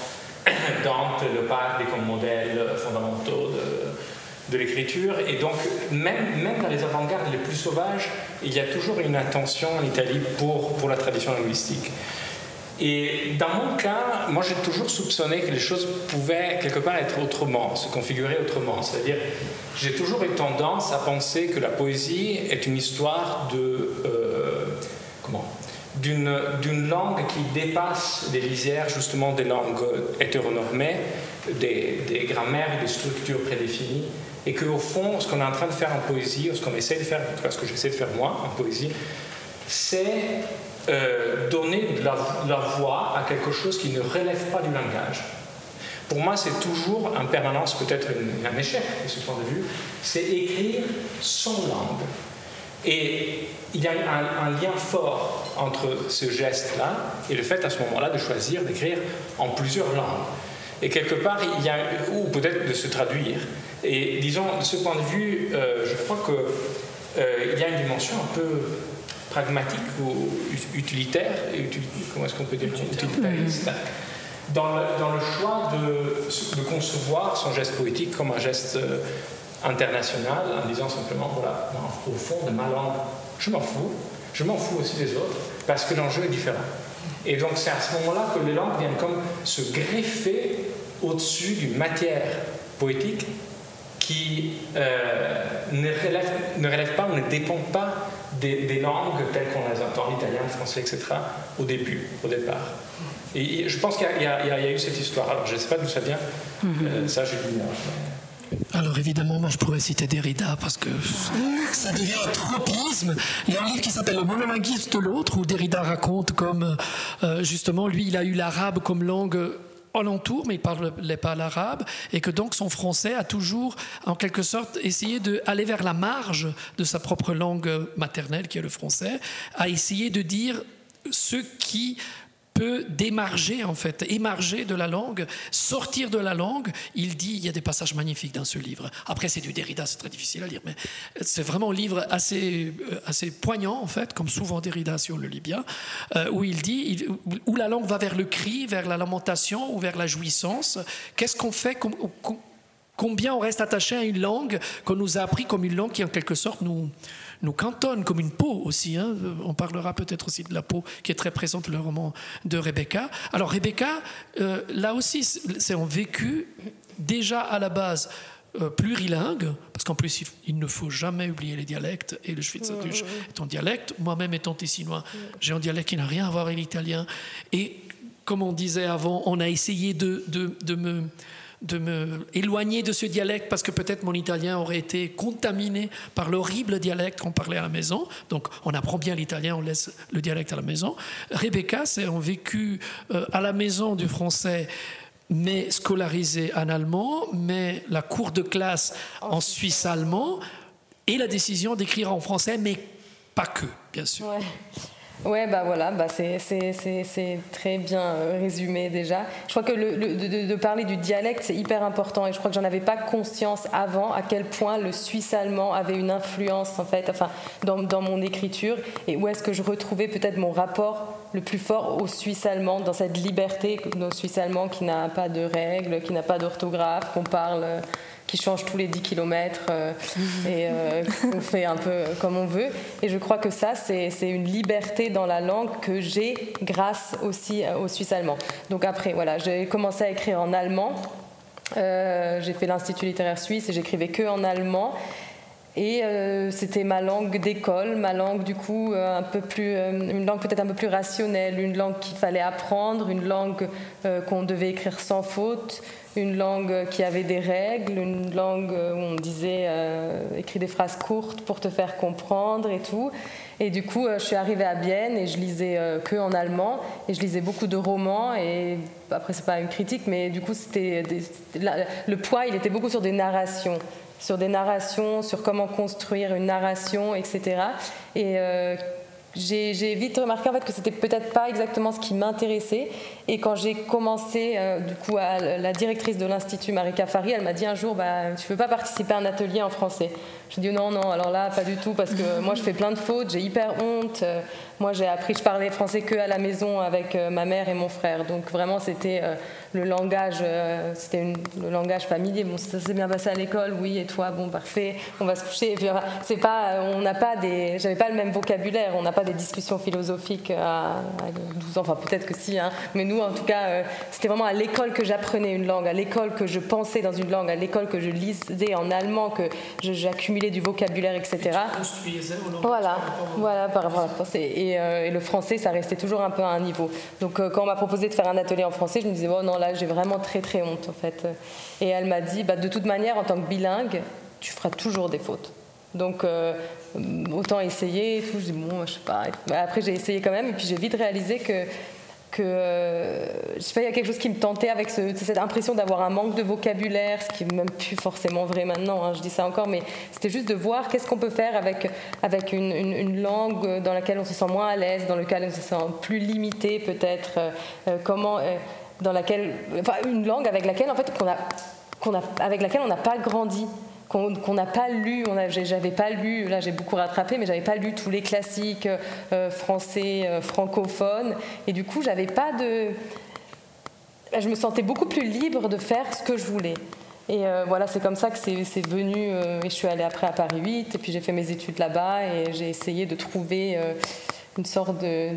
Dante le parle comme modèle fondamentaux de, de l'écriture, et donc même, même dans les avant-gardes les plus sauvages, il y a toujours une attention en Italie pour, pour la tradition linguistique. Et dans mon cas, moi j'ai toujours soupçonné que les choses pouvaient quelque part être autrement, se configurer autrement. C'est-à-dire, j'ai toujours eu tendance à penser que la poésie est une histoire de. Euh, comment d'une langue qui dépasse les lisières justement des langues hétéronormées, des, des grammaires, des structures prédéfinies, et qu'au fond, ce qu'on est en train de faire en poésie, ou ce qu'on essaie de faire, en tout cas ce que j'essaie de faire moi en poésie, c'est euh, donner la, voix à quelque chose qui ne relève pas du langage. Pour moi, c'est toujours en permanence peut-être un échec de ce point de vue, c'est écrire son langue. Et il y a un, un lien fort entre ce geste-là et le fait à ce moment-là de choisir d'écrire en plusieurs langues. Et quelque part, il y a, ou peut-être de se traduire. Et disons, de ce point de vue, euh, je crois qu'il euh, y a une dimension un peu pragmatique ou utilitaire, comment est-ce qu'on peut dire utilitariste, dans le, dans le choix de, de, concevoir son geste poétique comme un geste euh, international, en disant simplement, voilà, au fond de ma langue, je m'en fous, je m'en fous aussi des autres, parce que l'enjeu est différent. Et donc c'est à ce moment-là que les langues viennent comme se greffer au-dessus d'une matière poétique qui euh, ne, relève, ne relève pas ou ne dépend pas des, langues telles qu'on les entend, l'italien, le français, etc., au début, au départ. Et je pense qu'il y, a eu cette histoire. Alors, je ne sais pas d'où ça vient. Mhm. Euh, ça, je alors évidemment, moi je pourrais citer Derrida parce que ça devient un tropisme. Il y a un livre qui s'appelle Le monolinguisme de l'autre où Derrida raconte comme euh, justement lui il a eu l'arabe comme langue alentour, mais il ne parlait pas l'arabe, et que donc son français a toujours, en quelque sorte, essayé d'aller vers la marge de sa propre langue maternelle, qui est le français, a essayé de dire ce qui peut démarger en fait, émarger de la langue, sortir de la langue. Il dit, il y a des passages magnifiques dans ce livre. Après, c'est du Derrida, c'est très difficile à lire, mais c'est vraiment un livre assez, euh, assez poignant en fait, comme souvent Derrida si on le lit bien, euh, où il dit, où la langue va vers le cri, vers la lamentation ou vers la jouissance. Qu'est-ce qu'on fait? Combien on reste attaché à une langue qu'on nous a appris comme une langue qui en quelque sorte nous nous cantonne comme une peau aussi. Hein. On parlera peut-être aussi de la peau qui est très présente dans le roman de Rebecca. Alors Rebecca, euh, là aussi, c'est un vécu déjà à la base euh, plurilingue, parce qu'en plus, il, ne faut jamais oublier les dialectes, et le Schweizerdeutsch est un dialecte. Moi-même étant tessinois, j'ai un dialecte qui n'a rien à voir avec l'italien. Et comme on disait avant, on a essayé de, de, de me de me éloigner de ce dialecte parce que peut-être mon italien aurait été contaminé par l'horrible dialecte qu'on parlait à la maison. Donc on apprend bien l'italien, on laisse le dialecte à la maison. Rebecca, c'est un vécu euh, à la maison du français mais scolarisé en allemand, mais la cour de classe en suisse allemand, et la décision d'écrire en français, mais pas que, bien sûr. Ouais, bah voilà, bah c'est très bien euh, résumé déjà. Je crois que de, parler du dialecte, c'est hyper important et je crois que j'en avais pas conscience avant à quel point le suisse allemand avait une influence en fait, enfin, dans, dans mon écriture et où est-ce que je retrouvais peut-être mon rapport le plus fort au suisse allemand, dans cette liberté, au suisse allemand qui n'a pas de règles, qui n'a pas d'orthographe, qu'on parle qui change tous les 10 km euh, et euh, qu'on fait un peu comme on veut. Et je crois que ça, c'est une liberté dans la langue que j'ai grâce aussi euh, au suisse allemand. Donc après, voilà, j'ai commencé à écrire en allemand. j'ai fait l'Institut littéraire suisse et j'écrivais que en allemand. Et c'était ma langue d'école, ma langue du coup un peu plus, une langue peut-être un peu plus rationnelle, une langue qu'il fallait apprendre, une langue qu'on devait écrire sans faute, une langue qui avait des règles, une langue où on disait euh, écris des phrases courtes pour te faire comprendre et tout. Et du coup, euh, je suis arrivée à Bienne et je lisais euh, que en allemand et je lisais beaucoup de romans et après c'est pas une critique, mais du coup c'était le poids, il était beaucoup sur des narrations sur des narrations, sur comment construire une narration, etc. Et j'ai vite remarqué en fait que c'était peut-être pas exactement ce qui m'intéressait. Et quand j'ai commencé, euh, du coup, à la directrice de l'institut, Marika Fari, elle m'a dit un jour, bah, tu veux pas participer à un atelier en français? Je dis non, non. Alors là, pas du tout, parce que moi, je fais plein de fautes, j'ai hyper honte. Euh, moi, j'ai appris, je parlais français que à la maison avec euh, ma mère et mon frère. Donc vraiment, c'était le langage, euh, c'était le langage familier. Bon, ça s'est bien passé à l'école, oui, et toi, bon, parfait, on va se coucher. c'est pas, euh, on n'a pas des, j'avais pas le même vocabulaire, on n'a pas des discussions philosophiques à, 12 ans, enfin peut-être que si, hein. mais nous, en tout cas, euh, c'était vraiment à l'école que j'apprenais une langue, à l'école que je pensais dans une langue, à l'école que je lisais en allemand, que j'accumulais du vocabulaire, etc. Voilà, voilà, par rapport à la français. Et, et, le français, ça restait toujours un peu à un niveau. Donc quand on m'a proposé de faire un atelier en français, je me disais, oh non, là j'ai vraiment très très honte en fait. Et elle m'a dit, bah, de toute manière, en tant que bilingue, tu feras toujours des fautes. Donc euh, autant essayer et tout. Je dis bon, je sais pas. Après j'ai essayé quand même et puis j'ai vite réalisé que que euh, je sais pas, il y a quelque chose qui me tentait avec cette impression d'avoir un manque de vocabulaire, ce qui est même plus forcément vrai maintenant. Hein, je dis ça encore, mais c'était juste de voir qu'est-ce qu'on peut faire avec avec une, langue dans laquelle on se sent moins à l'aise, dans laquelle on se sent plus limité peut-être. Euh, comment dans laquelle, enfin, une langue avec laquelle en fait qu'on a, qu'on a, avec laquelle on n'a pas grandi, qu'on n'a pas lu. J'avais pas lu. Là, j'ai beaucoup rattrapé, mais j'avais pas lu tous les classiques euh, français, euh, francophones, et du coup, j'avais pas de. Je me sentais beaucoup plus libre de faire ce que je voulais. Et euh, voilà, c'est comme ça que c'est venu. et je suis allée après à Paris 8, et puis j'ai fait mes études là-bas, et j'ai essayé de trouver une sorte de,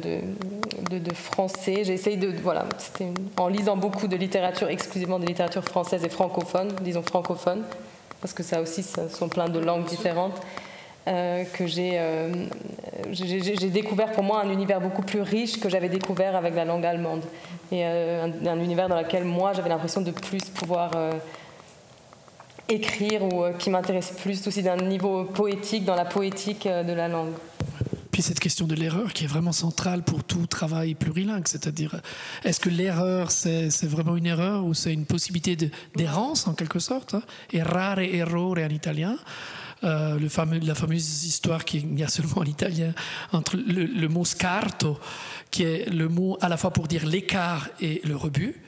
de, français. J'ai essayé de. Voilà, c'était en lisant beaucoup de littérature, exclusivement de littérature française et francophone, disons francophone, parce que ça aussi, ça sont plein de langues différentes. Euh, que euh, j'ai découvert pour moi un univers beaucoup plus riche que j'avais découvert avec la langue allemande. Et euh, un, univers dans lequel moi j'avais l'impression de plus pouvoir écrire ou qui m'intéressait plus aussi d'un niveau poétique, dans la poétique de la langue. Puis cette question de l'erreur qui est vraiment centrale pour tout travail plurilingue, c'est-à-dire est-ce que l'erreur c'est vraiment une erreur ou c'est une possibilité d'errance en quelque sorte hein? Errare errore en italien. Euh, le fameux, la fameuse histoire qu'il y a seulement en italien entre le, mot scarto, qui est le mot à la fois pour dire l'écart et le rebut.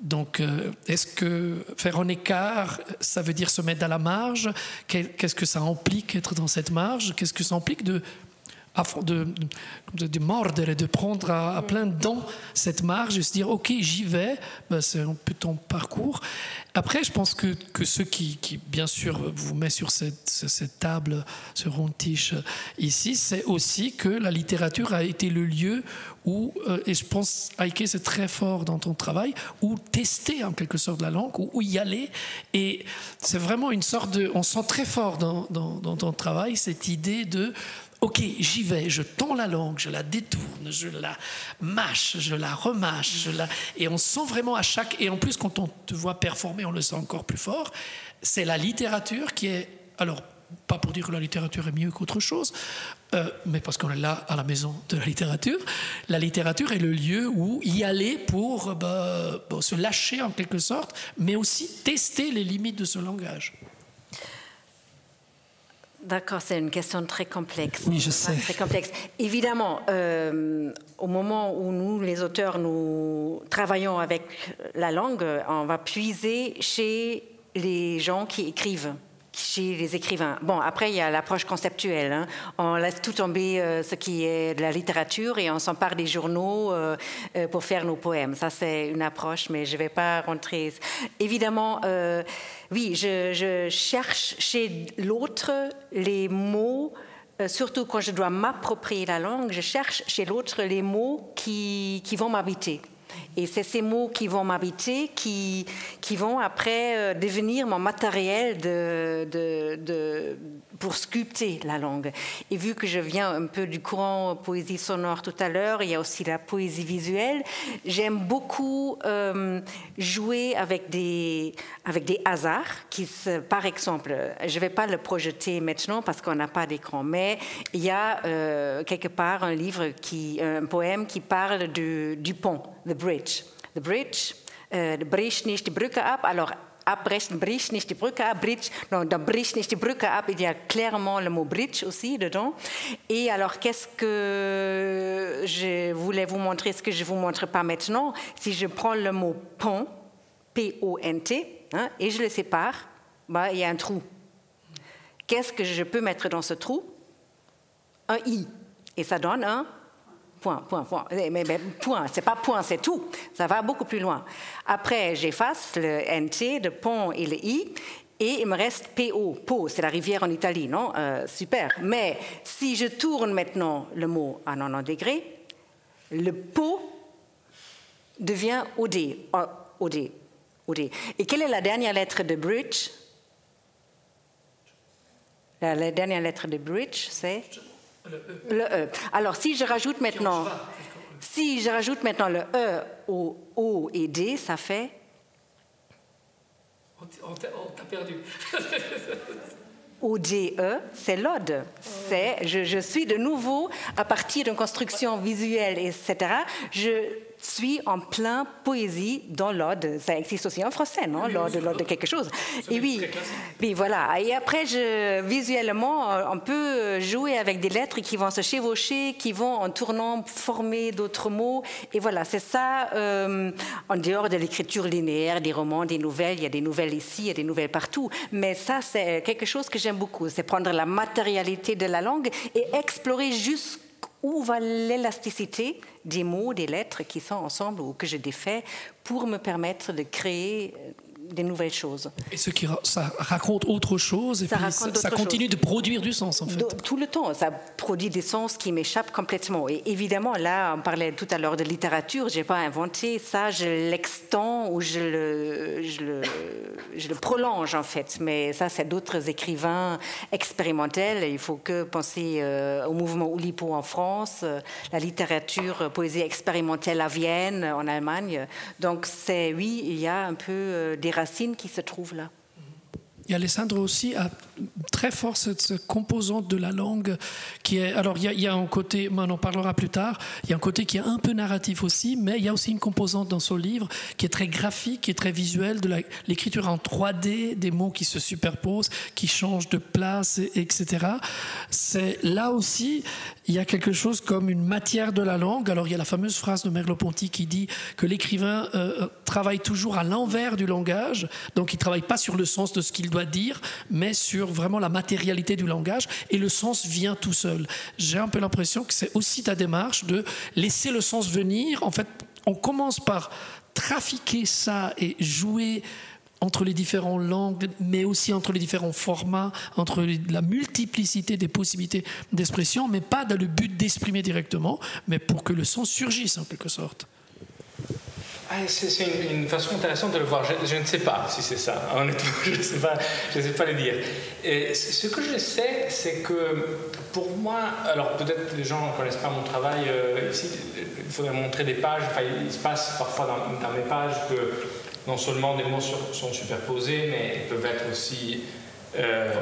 Donc, euh, est-ce que faire un écart, ça veut dire se mettre à la marge? Qu'est-ce que ça implique être dans cette marge? Qu'est-ce que ça implique de de, de, de, mordre et de prendre à, plein dents cette marge et se dire ok j'y vais ben, c'est un peu ton parcours. Après je pense que, que ceux qui, qui, bien sûr vous met sur cette, cette table ce rontiche ici c'est aussi que la littérature a été le lieu où euh, et je pense Heike c'est très fort dans ton travail où tester en quelque sorte la langue où, y aller. Et c'est vraiment une sorte de on sent très fort dans, dans, dans ton travail cette idée de ok, j'y vais, je tends la langue, je la détourne, je la mâche, je la remâche, et on sent vraiment à chaque... Et en plus, quand on te voit performer, on le sent encore plus fort. C'est la littérature qui est... Alors, pas pour dire que la littérature est mieux qu'autre chose, euh, mais parce qu'on est là à la maison de la littérature. La littérature est le lieu où y aller pour bah, se lâcher en quelque sorte, mais aussi tester les limites de ce langage. D'accord, c'est une question très complexe. Oui, je sais. Très complexe. Évidemment, euh, au moment où nous, les auteurs, nous travaillons avec la langue, on va puiser chez les gens qui écrivent chez les écrivains. Bon, après, il y a l'approche conceptuelle. Hein. On laisse tout tomber euh, ce qui est de la littérature et on s'empare des journaux euh, euh, pour faire nos poèmes. Ça, c'est une approche, mais je ne vais pas rentrer. Évidemment, oui, je, cherche chez l'autre les mots. surtout quand je dois m'approprier la langue, je cherche chez l'autre les mots qui, qui vont m'habiter. Et c'est ces mots qui vont m'habiter, qui, qui vont après euh, devenir mon matériel de, de, de, pour sculpter la langue. Et vu que je viens un peu du courant poésie sonore tout à l'heure, il y a aussi la poésie visuelle, j'aime beaucoup euh, jouer avec des, avec des hasards. Qui par exemple, je ne vais pas le projeter maintenant parce qu'on n'a pas d'écran, mais il y a euh, quelque part un livre, qui, un poème qui parle de, du pont the bridge. The bridge, uh, de bricht niet de bruggen ab. Alors, abbrechen bricht niet de bruggen ab. Bridge, non, bricht niet de bruggen ab. Il y a clairement le mot bridge aussi dedans. Et alors, qu'est-ce que je voulais vous montrer, ce que je ne vous montre pas maintenant? Si je prends le mot pont, P-O-N-T, hein, et je le sépare, bah, il y a un trou. Qu'est-ce que je peux mettre dans ce trou? Un I. Et ça donne un point, point, point. Mais, mais point, c'est pas point, c'est tout. Ça va beaucoup plus loin. Après, j'efface le NT, de pont et le I, et il me reste PO. Po, c'est la rivière en Italie, non? Euh, Super. Mais si je tourne maintenant le mot à 90 degrés, le po devient OD. OD. OD. Et quelle est la dernière lettre de bridge? La dernière lettre de bridge, c'est? Le E. Alors, si je rajoute maintenant, si je rajoute maintenant le E au O et D, ça fait. On t'a perdu. ODE, c'est l'ode. C'est, je, je, suis de nouveau, à partir d'une construction visuelle, etc., je suis en plein poésie dans l'ode. Ça existe aussi en français, non? L'ode, l'ode de quelque chose. Et oui, puis voilà. Et après, je, visuellement, on peut jouer avec des lettres qui vont se chevaucher, qui vont en tournant former d'autres mots. Et voilà, c'est ça, euh, en dehors de l'écriture linéaire, des romans, des nouvelles. Il y a des nouvelles ici, il y a des nouvelles partout. Mais ça, c'est quelque chose que j'aime beaucoup. C'est prendre la matérialité de la langue et explorer jusqu'à où va l'élasticité des mots, des lettres qui sont ensemble ou que je défais pour me permettre de créer euh, des nouvelles choses. Et ce qui ça raconte autre chose et ça, puis ça, ça continue de produire du sens en fait. Tout le temps, ça produit des sens qui m'échappent complètement. Et évidemment, là, on parlait tout à l'heure de littérature, j'ai pas inventé ça, je l'extends ou je le, je le, je le prolonge en fait. Mais ça, c'est d'autres écrivains expérimentels. Il faut que penser euh, au mouvement Oulipo en France, euh, la littérature, euh, poésie expérimentelle à Vienne, en Allemagne. Donc c'est oui, il y a un peu euh, des racines qui se trouvent là. Et Alessandro aussi a très fort cette, composante de la langue qui est. Alors, il y, a, un côté, on en parlera plus tard, il y a un côté qui est un peu narratif aussi, mais il y a aussi une composante dans son livre qui est très graphique, qui est très visuelle, de l'écriture en 3D, des mots qui se superposent, qui changent de place, etc. C'est là aussi, il y a quelque chose comme une matière de la langue. Alors, il y a la fameuse phrase de Merleau-Ponty qui dit que l'écrivain euh, travaille toujours à l'envers du langage, donc il ne travaille pas sur le sens de ce qu'il dire, mais sur vraiment la matérialité du langage, et le sens vient tout seul. J'ai un peu l'impression que c'est aussi ta démarche de laisser le sens venir. En fait, on commence par trafiquer ça et jouer entre les différentes langues, mais aussi entre les différents formats, entre la multiplicité des possibilités d'expression, mais pas dans le but d'exprimer directement, mais pour que le sens surgisse en quelque sorte. Ah, c'est une, façon intéressante de le voir. Je, ne sais pas si c'est ça, honnêtement, je ne sais pas, le dire. Et ce que je sais, c'est que pour moi, alors peut-être les gens ne connaissent pas mon travail euh, ici, il faudrait montrer des pages, enfin, il se passe parfois dans, dans mes pages que non seulement des mots sont superposés, mais ils peuvent être aussi euh,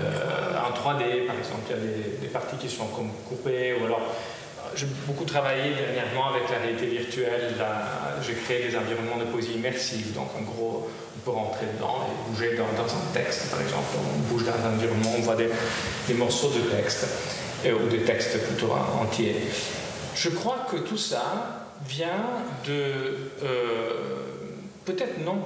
en 3D, par exemple, il y a des, parties qui sont coupées, ou alors j'ai beaucoup travaillé dernièrement avec la réalité virtuelle. J'ai créé des environnements de poésie immersive. Donc, en gros, on peut rentrer dedans et bouger dans, un texte, par exemple. On bouge dans un environnement, on voit des, morceaux de texte, euh, ou des textes plutôt entiers. Je crois que tout ça vient de. Euh, peut-être non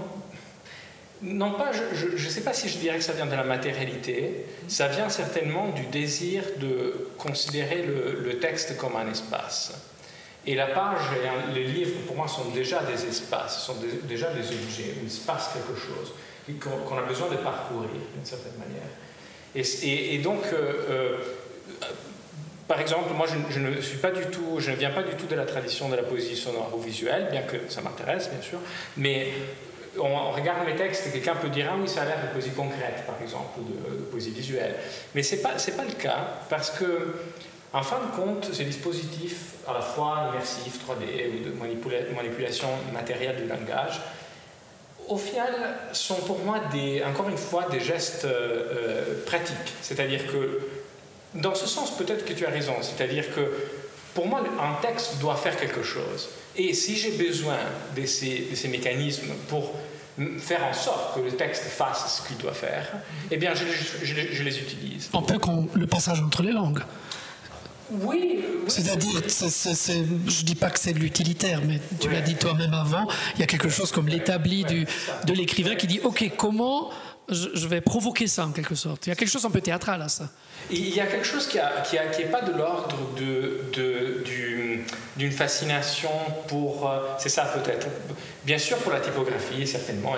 non pas, je ne sais pas si je dirais que ça vient de la matérialité, ça vient certainement du désir de considérer le, texte comme un espace. Et la page et les livres, pour moi, sont déjà des espaces, sont déjà des objets où il quelque chose, qu'on a besoin de parcourir d'une certaine manière. Et, donc, euh, euh, par exemple, moi, je, je, ne suis pas du tout, je ne viens pas du tout de la tradition de la poésie sonore ou visuelle, bien que ça m'intéresse, bien sûr, mais on, regarde mes textes et quelqu'un peut dire Ah oui, ça a l'air de poésie concrète, par exemple, ou de, poésie visuelle. Mais ce n'est pas, pas le cas, parce que, en fin de compte, ces dispositifs, à la fois immersifs, 3D ou de manipulation matérielle du langage, au final, sont pour moi, des, encore une fois, des gestes euh, euh, pratiques. C'est-à-dire que, dans ce sens, peut-être que tu as raison. C'est-à-dire que, pour moi, un texte doit faire quelque chose. Et si j'ai besoin de ces, de ces, mécanismes pour faire en sorte que le texte fasse ce qu'il doit faire, eh bien, je, je, les utilise. Un peu comme le passage entre les langues. Oui. C'est-à-dire, je ne dis pas que c'est de l'utilitaire, mais tu l'as dit toi-même avant, il y a quelque chose comme l'établi de l'écrivain qui dit, OK, comment je, vais provoquer ça en quelque sorte. Il y a quelque chose un peu théâtral à ça. Il y a quelque chose qui n'est pas de l'ordre de, d'une fascination pour... Euh, c'est ça peut-être. Bien sûr pour la typographie, certainement,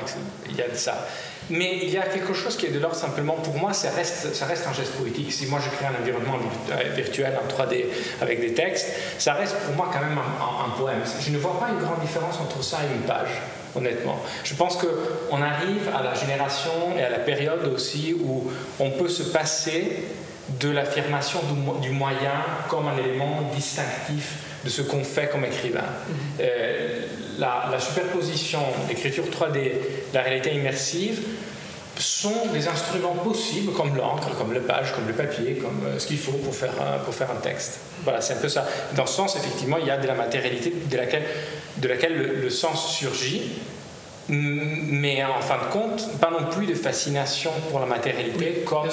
il y a de ça. Mais il y a quelque chose qui est de l'ordre simplement, pour moi, ça reste, ça reste un geste poétique. Si moi je crée un environnement euh, virtuel en 3D avec des textes, ça reste pour moi quand même un poème. Je ne vois pas une grande différence entre ça et une page honnêtement. Je pense qu'on arrive à la génération et à la période aussi où on peut se passer de l'affirmation du, moyen comme un élément distinctif de ce qu'on fait comme écrivain. Mhm. Euh, la, superposition, l'écriture 3D, la réalité immersive sont des instruments possibles comme l'encre, comme le page, comme le papier, comme euh, ce qu'il faut pour faire, un, pour faire un texte. Voilà, c'est un peu ça. Dans ce sens, effectivement, il y a de la matérialité de laquelle, de laquelle le sens surgit, mais en fin de compte, pas non plus de fascination pour la matérialité comme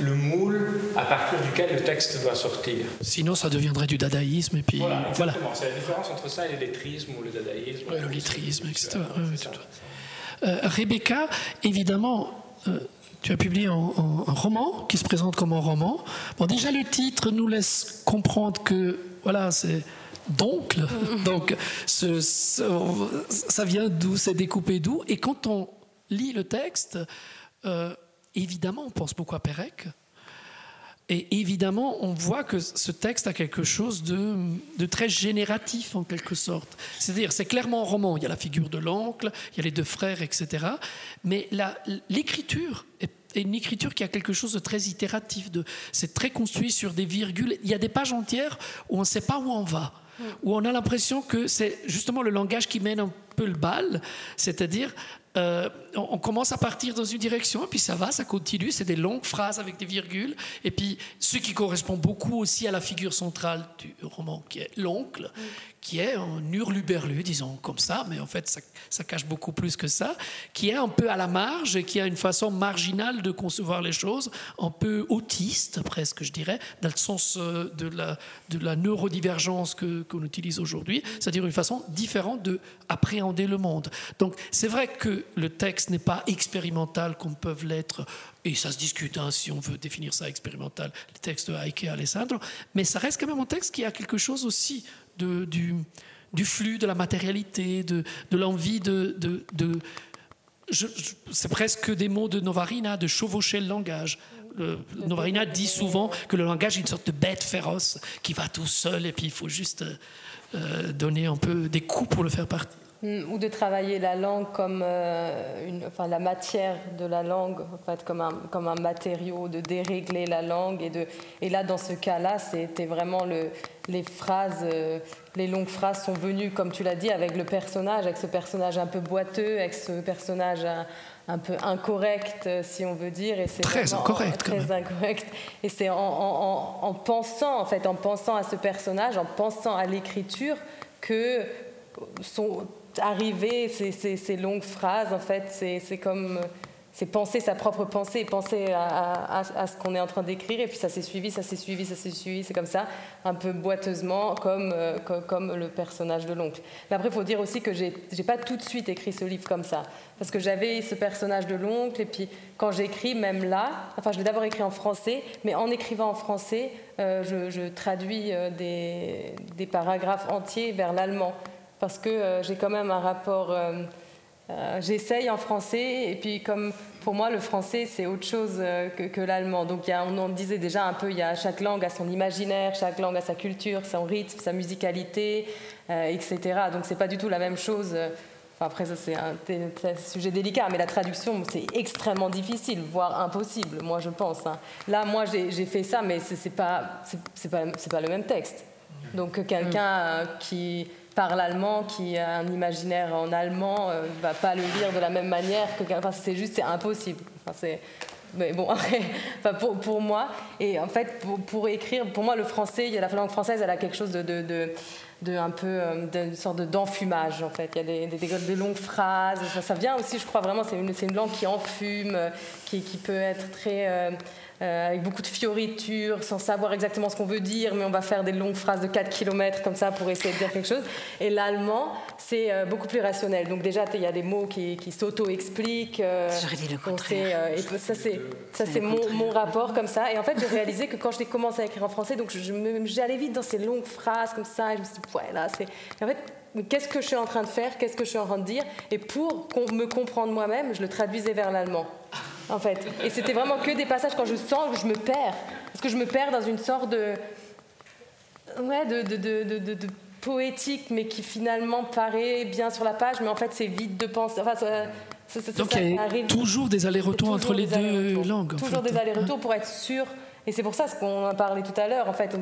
le moule à partir duquel le texte doit sortir. Sinon, ça deviendrait du dadaïsme. Et puis, voilà, voilà. c'est la différence entre ça et le lettrisme ou le dadaïsme. le lettrisme, etc. Euh, Rebecca, évidemment, euh, tu as publié un, un, roman qui se présente comme un roman. Bon, déjà, le titre nous laisse comprendre que, voilà, c'est d'oncle. Donc, ça vient d'où, c'est découpé d'où. Et quand on lit le texte, euh, évidemment, on pense beaucoup à Pérec. Et évidemment, on voit que ce texte a quelque chose de, très génératif en quelque sorte. C'est-à-dire, c'est clairement un roman. Il y a la figure de l'oncle, il y a les deux frères, etc. Mais l'écriture est une écriture qui a quelque chose de très itératif. De, c'est très construit sur des virgules. Il y a des pages entières où on ne sait pas où on va où on a l'impression que c'est justement le langage qui mène un peu le bal, c'est-à-dire euh, on, commence à partir dans une direction, et puis ça va, ça continue, c'est des longues phrases avec des virgules, et puis ce qui correspond beaucoup aussi à la figure centrale du roman, qui est l'oncle, qui est un hurluberlu, disons comme ça, mais en fait ça, cache beaucoup plus que ça, qui est un peu à la marge et qui a une façon marginale de concevoir les choses, un peu autiste presque, je dirais, dans le sens euh, de la, de la neurodivergence qu'on utilise aujourd'hui, c'est-à-dire une façon différente d'appréhender le monde. Donc c'est vrai que le texte n'est pas expérimental comme peuvent l'être et ça se discute hein, si on veut définir ça expérimental, les textes de Heike et Alessandro, mais ça reste quand même un texte qui a quelque chose aussi du, du, flux, de la matérialité, de, de l'envie de... de, c'est presque des mots de Novarina, de chevaucher le langage. Novarina dit souvent que le langage est une sorte de bête féroce qui va tout seul et puis il faut juste euh, donner un peu des coups pour le faire partir. Ou de travailler la langue comme euh, une, enfin, la matière de la langue, en fait, comme un, comme un matériau, de dérégler la langue. Et, de, et là, dans ce cas-là, c'était vraiment le, les phrases, euh, les longues phrases sont venues, comme tu l'as dit, avec le personnage, avec ce personnage un peu boiteux, avec ce personnage un, peu incorrect, euh, si on veut dire. Et c'est très incorrect. Très incorrect. Et c'est en, en, en, pensant, en fait, en pensant à ce personnage, en pensant à l'écriture, que sont arriver, ces, longues phrases, en fait, c'est comme c'est penser sa propre pensée, penser à, ce qu'on est en train d'écrire, et puis ça s'est suivi, ça s'est suivi, ça s'est suivi, c'est comme ça, un peu boiteusement, comme, euh, le personnage de l'oncle. Mais après, il faut dire aussi que j'ai pas tout de suite écrit ce livre comme ça, parce que j'avais ce personnage de l'oncle, et puis quand j'écris, même là, enfin, je l'ai d'abord écrit en français, mais en écrivant en français, euh, je, traduis euh, des paragraphes entiers vers l'allemand parce que euh, j'ai quand même un rapport. Euh, euh, j'essaye en français, et puis comme pour moi, le français, c'est autre chose que, l'allemand. Donc, on en disait déjà un peu, il y a, chaque langue a son imaginaire, chaque langue a sa culture, son rythme, sa musicalité, etc. Donc, c'est pas du tout la même chose. Après, ça, c'est un, sujet délicat, mais la traduction, c'est extrêmement difficile, voire impossible, moi, je pense. Hein. Là, moi, j'ai fait ça, mais c'est pas, pas le même texte. Donc, quelqu'un qui parle allemand, qui a un imaginaire en allemand, ne euh, va pas le lire de la même manière que. Enfin, c'est juste, c'est impossible. Enfin, c'est. Mais bon, enfin, pour, pour, moi, et en fait, pour, pour, écrire, pour moi, le français, il y a la langue française, elle a quelque chose de, de, de, un peu, euh, d'une sorte d'enfumage, en fait. Il y a des, des, des longues phrases. ça vient aussi, je crois vraiment, c'est une, une langue qui enfume, euh, qui, qui peut être très. Euh, avec beaucoup de fioritures, sans savoir exactement ce qu'on veut dire, mais on va faire des longues phrases de 4 km comme ça pour essayer de dire quelque chose. Et l'allemand, c'est euh, beaucoup plus rationnel. Donc déjà, il y a des mots qui, s'auto-expliquent. Euh, J'aurais dit le contraire. et ça, c'est, ça, c'est mon, mon, rapport comme ça. Et en fait, j'ai réalisé que quand j'ai commencé à écrire en français, donc j'allais vite dans ces longues phrases comme ça, et je me suis dit, ouais, là, c'est... En fait, qu'est-ce que je suis en train de faire, qu'est-ce que je suis en train de dire, et pour me comprendre moi-même, je le traduisais vers l'allemand en fait. Et c'était vraiment que des passages quand je sens que je me perds. Parce que je me perds dans une sorte de. Ouais, de, de, de, poétique, mais qui finalement paraît bien sur la page, mais en fait c'est vide de pensée. Enfin, Donc il y a toujours des allers-retours entre les deux langues. Toujours des allers-retours pour être sûr. Et c'est pour ça ce qu'on a parlé tout à l'heure. En fait,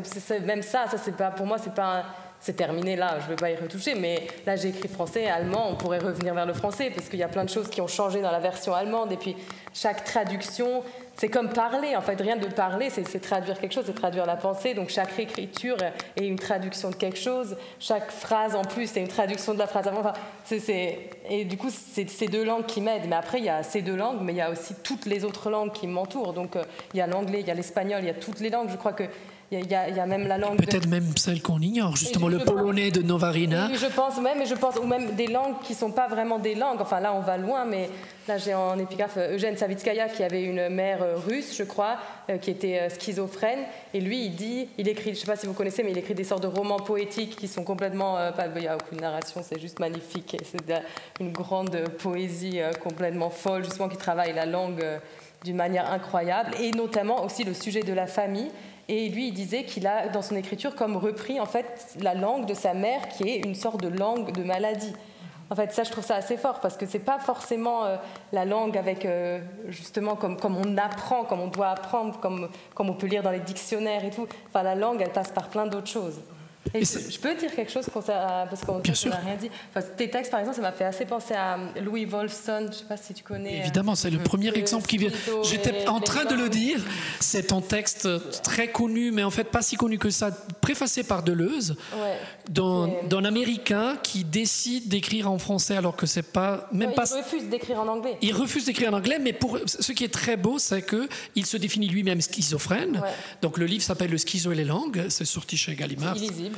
même ça, ça c'est pas pour moi, c'est pas c'est terminé là, je ne vais pas y retoucher, mais là j'ai écrit français, allemand, on pourrait revenir vers le français, parce qu'il y a plein de choses qui ont changé dans la version allemande, et puis chaque traduction, c'est comme parler, en fait, rien de parler, c'est traduire quelque chose, c'est traduire la pensée, donc chaque écriture est une traduction de quelque chose, chaque phrase en plus c'est une traduction de la phrase avant, et du coup c'est ces deux langues qui m'aident, mais après il y a ces deux langues, mais il y a aussi toutes les autres langues qui m'entourent, donc euh, il y a l'anglais, il y a l'espagnol, il y a toutes les langues, je crois que il y, a même la langue. Peut-être même celle qu'on ignore, justement le polonais de Novarina. Oui, je pense même, et je pense, ou même des langues qui ne sont pas vraiment des langues. Enfin là, on va loin, mais là j'ai en épigraphe euh, Eugène Savitskaya qui avait une mère euh, russe, je crois, euh, qui était schizophrène. Et lui, il dit, il écrit, je ne sais pas si vous connaissez, mais il écrit des sortes de romans poétiques qui sont complètement. il n'y a aucune narration, c'est juste magnifique. C'est une grande poésie complètement folle, justement, qui travaille la langue d'une manière incroyable, et notamment aussi le sujet de la famille. Et lui, il disait qu'il a, dans son écriture, comme repris en fait la langue de sa mère, qui est une sorte de langue de maladie. En fait, ça, je trouve ça assez fort parce que c'est pas forcément euh, la langue avec euh, justement comme, comme on apprend, comme on doit apprendre, comme, comme on peut lire dans les dictionnaires et tout. Enfin, la langue, elle passe par plein d'autres choses je, peux dire quelque chose parce qu'on n'a rien dit. tes textes, par exemple, ça m'a fait assez penser à Louis Wolfson. Je ne sais pas si tu connais. Évidemment, c'est le euh, premier exemple qui vient. J'étais en train de le dire. C'est un texte très connu, mais en fait pas si connu que ça, préfacé par Deleuze, d'un Américain qui décide d'écrire en français alors que c'est pas même pas. Il refuse d'écrire en anglais. Il refuse d'écrire en anglais, mais pour ce qui est très beau, c'est que il se définit lui-même schizophrène. Donc le livre s'appelle Le schizo et les langues. C'est sorti chez Gallimard. Illisible.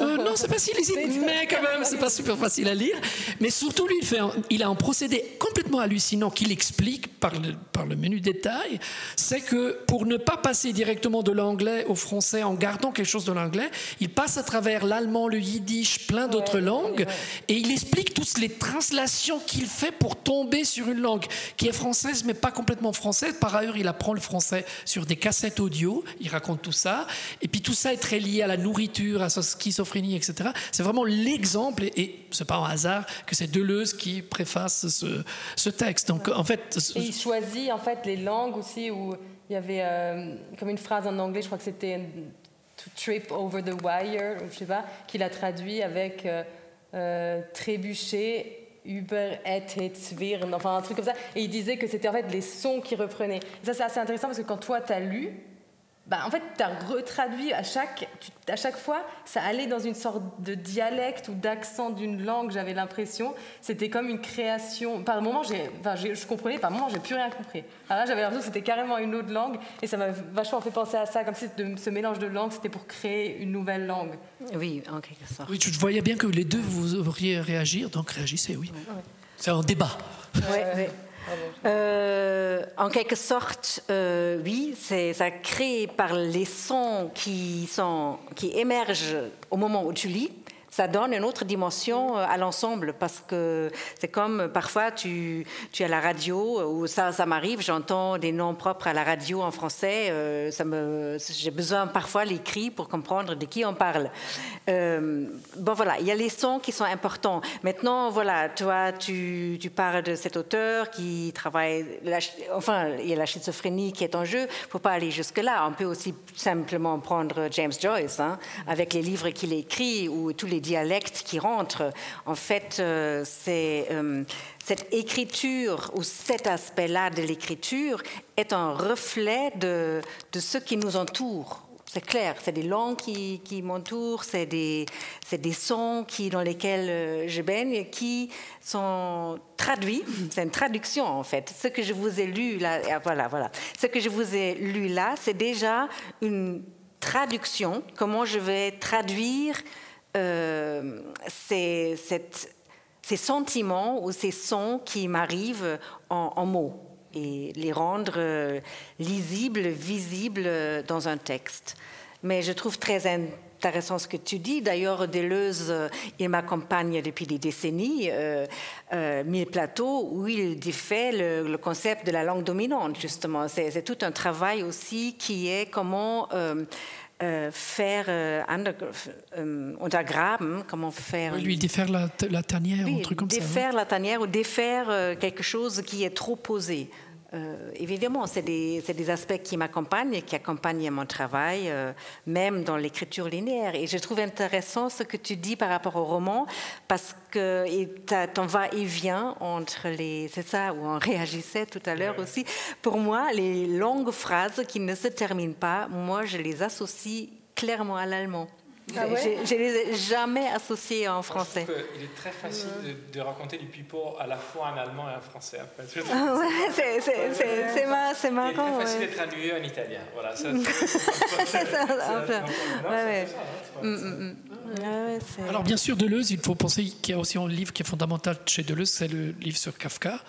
Euh, non, c'est pas si lisible, mais quand même, c'est pas super facile à lire. Mais surtout, lui, il, fait il a un procédé complètement hallucinant qu'il explique par le, par le menu détail. C'est que pour ne pas passer directement de l'anglais au français en gardant quelque chose de l'anglais, il passe à travers l'allemand, le yiddish, plein d'autres langues, et il explique toutes les translations qu'il fait pour tomber sur une langue qui est française, mais pas complètement française. Par ailleurs, il apprend le français sur des cassettes audio, il raconte tout ça. Et puis tout ça est très lié à la nourriture, à sa schizophrénie, etc. C'est vraiment l'exemple, et, et c'est pas un hasard que c'est Deleuze qui préface ce, texte. Donc en fait, et il choisit en fait les langues aussi où il y avait euh, comme une phrase en anglais, je crois que c'était to trip over the wire, ou je sais pas, qu'il a traduit avec euh, euh, trébucher Uber et enfin un truc comme ça. Et il disait que c'était en fait les sons qui reprenaient. Ça, c'est assez intéressant parce que quand toi, tu as lu, bah, en fait, tu as retraduit à chaque, à chaque fois, ça allait dans une sorte de dialecte ou d'accent d'une langue, j'avais l'impression. C'était comme une création. Par moment, enfin, je comprenais, par moment, j'ai plus rien compris. Alors là, j'avais l'impression que c'était carrément une autre langue, et ça m'a vachement fait penser à ça, comme si de, ce mélange de langues, c'était pour créer une nouvelle langue. Oui, en quelque sorte. Oui, tu voyais bien que les deux, vous auriez réagir, donc réagissez, oui. C'est un débat. Oui, oui. Euh, en quelque sorte, euh, oui, c'est ça crée par les sons qui, sont, qui émergent au moment où tu lis ça donne une autre dimension euh, à l'ensemble parce que c'est comme parfois tu, tu as la radio ou ça, ça m'arrive, j'entends des noms propres à la radio en français, euh, ça me, j'ai besoin parfois l'écrit pour comprendre de qui on parle. Euh, bon voilà, il y a les sons qui sont importants. Maintenant, voilà, toi, tu, tu parles de cet auteur qui travaille, enfin, il y a la schizophrénie qui est en jeu, il ne faut pas aller jusque-là. On peut aussi simplement prendre James Joyce, hein, avec les livres qu'il écrit ou tous les dialectes qui rentrent. En fait, euh, c'est euh, cette écriture ou cet aspect-là de l'écriture est un reflet de, de ce qui nous entoure c'est clair, c'est des langues qui, qui m'entourent, c'est des, des, sons qui, dans lesquels euh, je baigne, qui sont traduits. C'est une traduction en fait. Ce que je vous ai lu là, voilà, voilà. Ce que je vous ai lu là, c'est déjà une traduction. Comment je vais traduire euh, ces, sentiments ou ces sons qui m'arrivent en, mots et les rendre euh, lisibles, visibles dans un texte. Mais je trouve très intéressant ce que tu dis. D'ailleurs, Deleuze, euh, il m'accompagne depuis des décennies, euh, Mille Plateaux, où il défait le, concept de la langue dominante, justement. C'est tout un travail aussi qui est comment euh, faire euh, euh, undergraben, comment faire. lui défaire la, la tanière ou un truc comme ça. Défaire la tanière ou défaire quelque chose qui est trop posé. Euh, évidemment, c'est des, des, aspects qui m'accompagnent et qui accompagnent mon travail, euh, même dans l'écriture linéaire. Et je trouve intéressant ce que tu dis par rapport au roman, parce que ton va-et-vient entre les... C'est ça, où on réagissait tout à l'heure aussi. Pour moi, les longues phrases qui ne se terminent pas, moi, je les associe clairement à l'allemand. Ah je ne les ai jamais associés en français. il est très facile de, raconter du pipeau à la fois en allemand et en français. En fait. Ah ouais, c'est marrant. C'est très facile de traduire en italien. Voilà, ça, Alors bien sûr, Deleuze, il faut penser qu'il y a aussi un livre qui est fondamental chez Deleuze, c'est le livre sur Kafka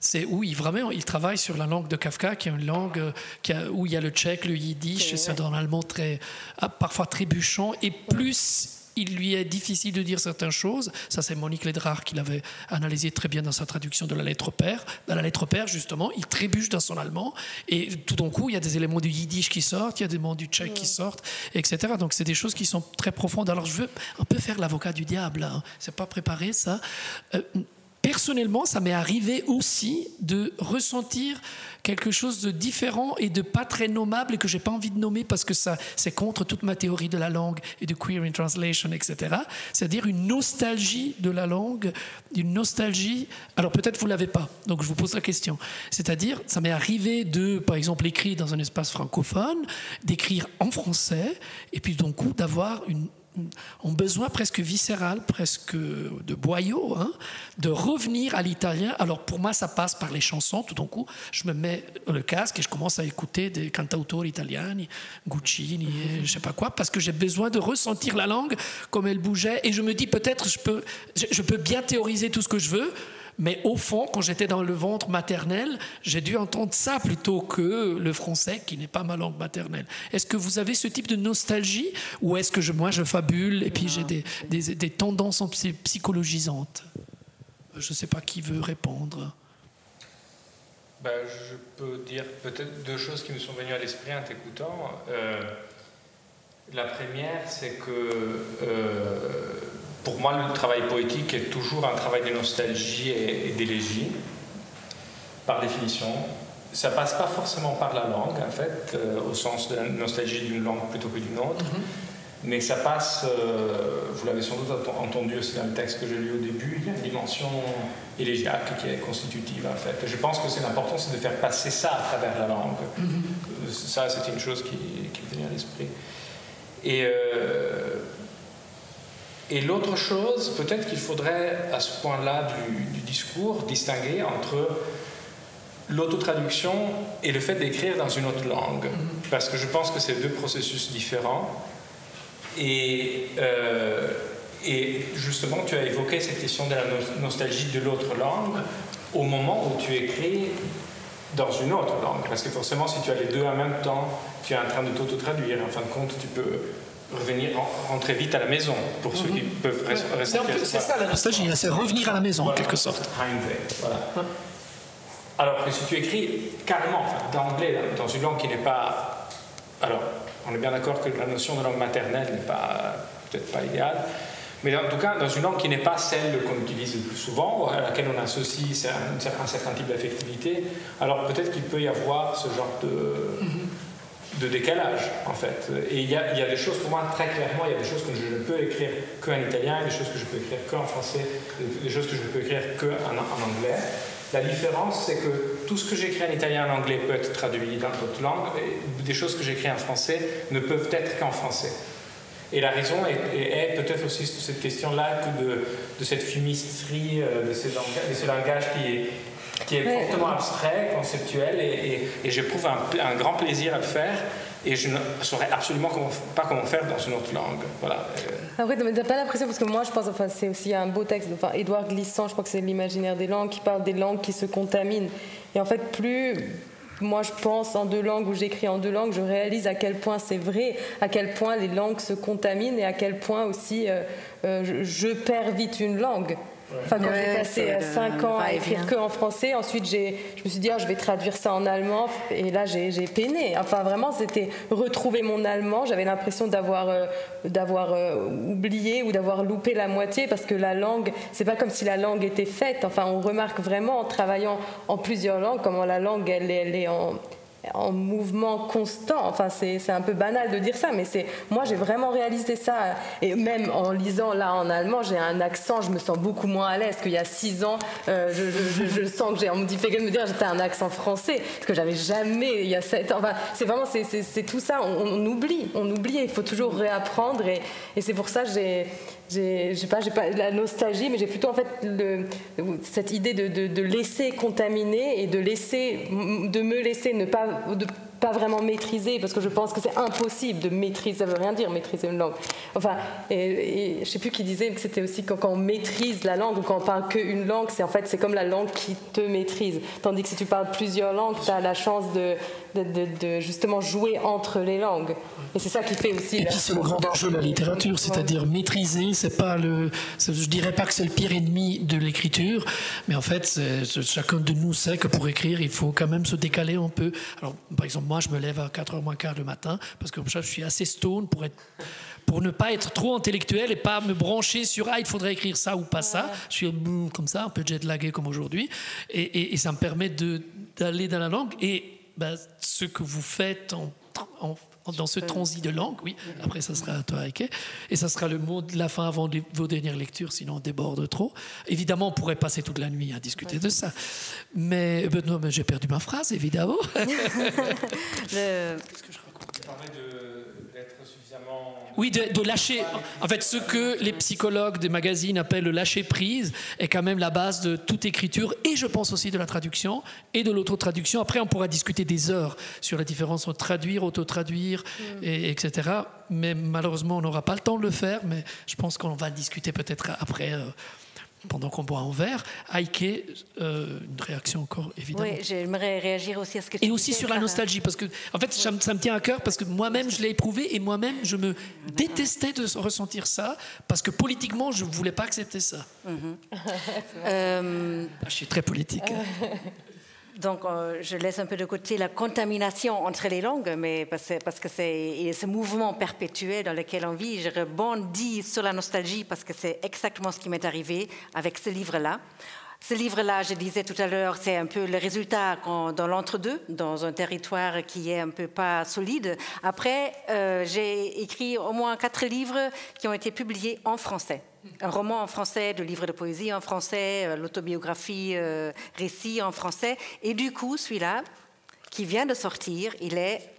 c'est où il, vraiment, il travaille sur la langue de Kafka, qui est une langue euh, où il y a le tchèque, le yiddish, c'est un allemand très, ah, parfois trébuchant, et plus il lui est difficile de dire certaines choses. Ça, c'est Monique Ledrare qui l'avait analysé très bien dans sa traduction de la lettre père. Dans la lettre père, justement, il trébuche dans son allemand et tout d'un coup, il y a des éléments du yiddish qui sortent, il y a des éléments du tchèque qui sortent, etc. Donc, c'est des choses qui sont très profondes. Alors, je veux un peu faire l'avocat du diable. Hein. C'est pas préparé, ça. Euh, personnellement, ça m'est arrivé aussi de ressentir quelque chose de différent et de pas très nommable et que j'ai pas envie de nommer parce que ça, c'est contre toute ma théorie de la langue et de queer in translation, etc. C'est-à-dire une nostalgie de la langue, une nostalgie. Alors peut-être vous l'avez pas, donc je vous pose la question. C'est-à-dire, ça m'est arrivé de, par exemple, écrire dans un espace francophone, d'écrire en français et puis d'un coup d'avoir une ont besoin presque viscéral, presque de boyau, hein, de revenir à l'italien. Alors pour moi, ça passe par les chansons. Tout d'un coup, je me mets le casque et je commence à écouter des cantautori italiani, Guccini, et je sais pas quoi, parce que j'ai besoin de ressentir la langue comme elle bougeait. Et je me dis peut-être je peux, je peux bien théoriser tout ce que je veux, mais au fond, quand j'étais dans le ventre maternel, j'ai dû entendre ça plutôt que le français, qui n'est pas ma langue maternelle. Est-ce que vous avez ce type de nostalgie ou est-ce que je, moi je fabule et puis j'ai des, des, tendances psychologisantes? Je ne sais pas qui veut répondre. Ben, je peux dire peut-être deux choses qui me sont venues à l'esprit en t'écoutant. Euh, La première, c'est que euh, pour moi, le travail poétique est toujours un travail de nostalgie et, d'élégie, par définition. Ça passe pas forcément par la langue, en fait, euh, au sens de la nostalgie d'une langue plutôt que d'une autre. Mhm. Mais ça passe, euh, vous l'avez sans doute entendu aussi dans le texte que j'ai lu au début, il y a une dimension élégiaque qui est constitutive en fait. je pense que c'est l'important, c'est de faire passer ça à travers la langue. Mhm. Ça, c'est une chose qui, qui me vient à l'esprit. Et, euh, et l'autre chose, peut-être qu'il faudrait à ce point-là du, discours distinguer entre l'autotraduction et le fait d'écrire dans une autre langue. Mhm. Parce que je pense que c'est deux processus différents. Et, euh, et justement, tu as évoqué cette question de la nostalgie de l'autre langue au moment où tu écris dans une autre langue. Parce que forcément, si tu as les deux en même temps, tu es en train de t'auto-traduire. En fin de compte, tu peux revenir, rentrer vite à la maison pour ceux qui mhm. peuvent rester. C'est ça la nostalgie, c'est revenir à la maison en quelque sorte. Alors que si tu écris carrément d'anglais dans une langue qui n'est pas. Alors, on est bien d'accord que la notion de langue maternelle n'est pas peut-être pas idéale, mais en tout cas dans une langue qui n'est pas celle qu'on utilise le plus souvent, à laquelle on associe un, certain type d'affectivité, alors peut-être qu'il peut y avoir ce genre de, de décalage en fait. Et il y, a, y, a, des choses pour moi très clairement, il y a des choses que je ne peux écrire qu'en italien, des choses que je peux écrire qu'en français, des choses que je ne peux écrire qu'en en anglais. La différence, c'est que tout ce que j'écris en italien et en anglais peut être traduit dans d'autres langues, des choses que j'écris en français ne peuvent être qu'en français. Et la raison est, peut-être aussi cette question-là de, de, cette fumisterie, euh, de, ces de ce langage qui est, qui est fortement abstrait, conceptuel, et, et, j'éprouve un, un, grand plaisir à le faire, et je ne saurais absolument pas comment faire dans une autre langue. Voilà. Après, t'as pas l'impression, parce que moi je pense, enfin, c'est aussi un beau texte, enfin, Édouard Glissant, je crois que c'est l'imaginaire des langues, qui parle des langues qui se contaminent. Et en fait, plus moi je pense en deux langues ou j'écris en deux langues, je réalise à quel point c'est vrai, à quel point les langues se contaminent et à quel point aussi euh, euh, je perds vite une langue. Enfin, quand j'ai passé 5 ans à écrire que en français, ensuite j'ai, je me suis dit, ah, je vais traduire ça en allemand, et là j'ai, peiné. Enfin, vraiment, c'était retrouver mon allemand. J'avais l'impression d'avoir, euh, d'avoir euh, oublié ou d'avoir loupé la moitié, parce que la langue, c'est pas comme si la langue était faite. Enfin, on remarque vraiment en travaillant en plusieurs langues comment la langue, elle, elle est en en mouvement constant. Enfin, c'est un peu banal de dire ça, mais c'est moi j'ai vraiment réalisé ça. Et même en lisant là en allemand, j'ai un accent, je me sens beaucoup moins à l'aise qu'il y a six ans. Euh, je, sens que j'ai, on me dit fait que me dire j'étais un accent français, parce que j'avais jamais il y a sept ans. Enfin, c'est vraiment c'est tout ça. On, oublie, on oublie. Il faut toujours réapprendre. Et, c'est pour ça j'ai j'ai pas, pas la nostalgie, mais j'ai plutôt en fait cette idée de, de, laisser contaminer et de laisser, de me laisser ne pas, de pas vraiment maîtriser, parce que je pense que c'est impossible de maîtriser, ça veut rien dire maîtriser une langue. Enfin, et, et je sais plus qui disait que c'était aussi quand, on maîtrise la langue ou quand on parle qu'une langue, c'est en fait c'est comme la langue qui te maîtrise. Tandis que si tu parles plusieurs langues, tu as la chance de, de, de, justement jouer entre les langues. Et c'est ça qui fait aussi. Et puis c'est le grand enjeu de la littérature, c'est-à-dire maîtriser, c'est pas le. Je dirais pas que c'est le pire ennemi de l'écriture, mais en fait, chacun de nous sait que pour écrire, il faut quand même se décaler un peu. Alors, par exemple, moi, je me lève à 4h moins quart le matin parce que comme ça, je suis assez stone pour, être, pour ne pas être trop intellectuel et pas me brancher sur ah, il faudrait écrire ça ou pas ça. Je suis mm, comme ça, un peu jet lagué comme aujourd'hui. Et, ça me permet d'aller dans la langue. Et ben, ce que vous faites en, en dans ce transit de langue, oui. Après, ça sera à toi, Heike. Et ça sera le mot de la fin avant vos dernières lectures, sinon on déborde trop. Évidemment, on pourrait passer toute la nuit à discuter de ça. Mais, ben non, mais j'ai perdu ma phrase, évidemment. Qu'est-ce que je raconte? D'être suffisamment oui, de, lâcher. En fait, ce que les psychologues des magazines appellent le lâcher prise est quand même la base de toute écriture et je pense aussi de la traduction et de l'auto-traduction. Après, on pourra discuter des heures sur la différence entre traduire, auto-traduire, mm. et, etc. Mais malheureusement, on n'aura pas le temps de le faire, mais je pense qu'on va discuter peut-être après. Euh, pendant qu'on boit un verre. Aike, euh, une réaction encore évidente. Oui, j'aimerais réagir aussi à ce que tu Et aussi sur la nostalgie, parce que, en fait, ça, me tient à cœur, parce que moi-même, je l'ai éprouvé, et moi-même, je me détestais de ressentir ça, parce que politiquement, je ne voulais pas accepter ça. Euh, ah, je suis très politique. donc, euh, je laisse un peu de côté la contamination entre les langues, mais parce, parce que c'est ce mouvement perpétuel dans lequel on vit. Je rebondis sur la nostalgie parce que c'est exactement ce qui m'est arrivé avec ce livre-là. Ce livre-là, je disais tout à l'heure, c'est un peu le résultat dans l'entre-deux, dans un territoire qui est un peu pas solide. Après, euh, j'ai écrit au moins quatre livres qui ont été publiés en français. Un roman en français, deux livres de poésie en français, euh, l'autobiographie euh, récit en français. Et du coup, celui-là, qui vient de sortir, il est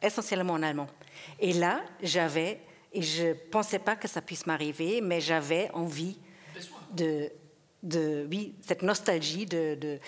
essentiellement en allemand. Et là, j'avais, et je ne pensais pas que ça puisse m'arriver, mais j'avais envie de de oui, cette nostalgie de, de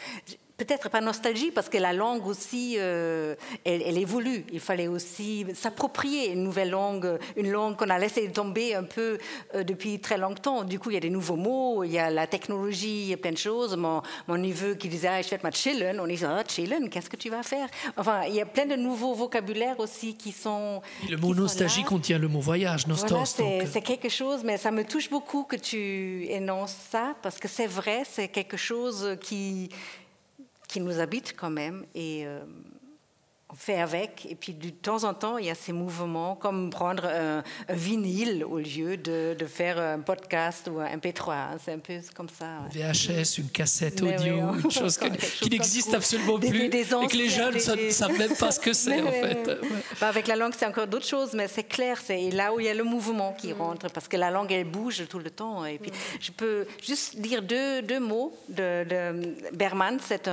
peut-être pas nostalgie, parce que la langue aussi, euh, elle, évolue. Il fallait aussi s'approprier une nouvelle langue, une langue qu'on a laissé tomber un peu euh, depuis très longtemps. Du coup, il y a des nouveaux mots, il y a la technologie, il y a plein de choses. Mon, mon neveu qui disait ah, Je vais ma chillen, on dit ah, chillen, qu'est-ce que tu vas faire? Enfin, il y a plein de nouveaux vocabulaires aussi qui sont. le mot nostalgie contient le mot voyage, nostos. Voilà, c'est quelque chose, mais ça me touche beaucoup que tu énonces ça, parce que c'est vrai, c'est quelque chose qui qui nous habite quand même. Et euh, on fait avec. Et puis de temps en temps, il y a ces mouvements, comme prendre un, vinyle au lieu de, de, faire un podcast ou un MP3. Hein. C'est un peu comme ça. VHS, une cassette audio, une chose qui n'existe absolument plus. et que les jeunes ne savent même pas ce que c'est en fait. Bah, avec la langue, c'est encore d'autres choses, mais c'est clair, c'est là où il y a le mouvement qui mm. rentre, parce que la langue, elle bouge tout le temps. Et puis, mm. je peux juste dire deux, deux mots de, de Berman, c'est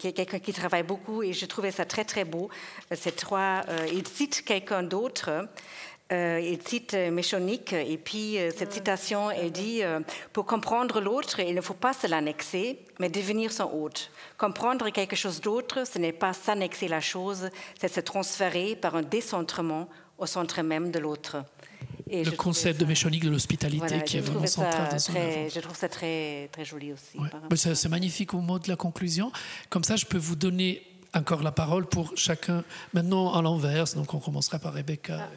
quelqu'un qui travaille beaucoup, et je trouvais ça très très beau. Ces trois, euh, il cite quelqu'un d'autre. Euh, il cite Méchonique et puis euh, cette citation, elle dit Pour comprendre l'autre, il ne faut pas se l'annexer, mais devenir son hôte. Comprendre quelque chose d'autre, ce n'est pas s'annexer la chose, c'est se transférer par un décentrement au centre même de l'autre. le concept de Méchonique de l'hospitalité qui est vraiment central dans son œuvre. Je trouve ça très, très joli aussi. C'est magnifique au mot de la conclusion. Comme ça, je peux vous donner encore la parole pour chacun. Maintenant, à l'envers, donc on commencera par Rebecca.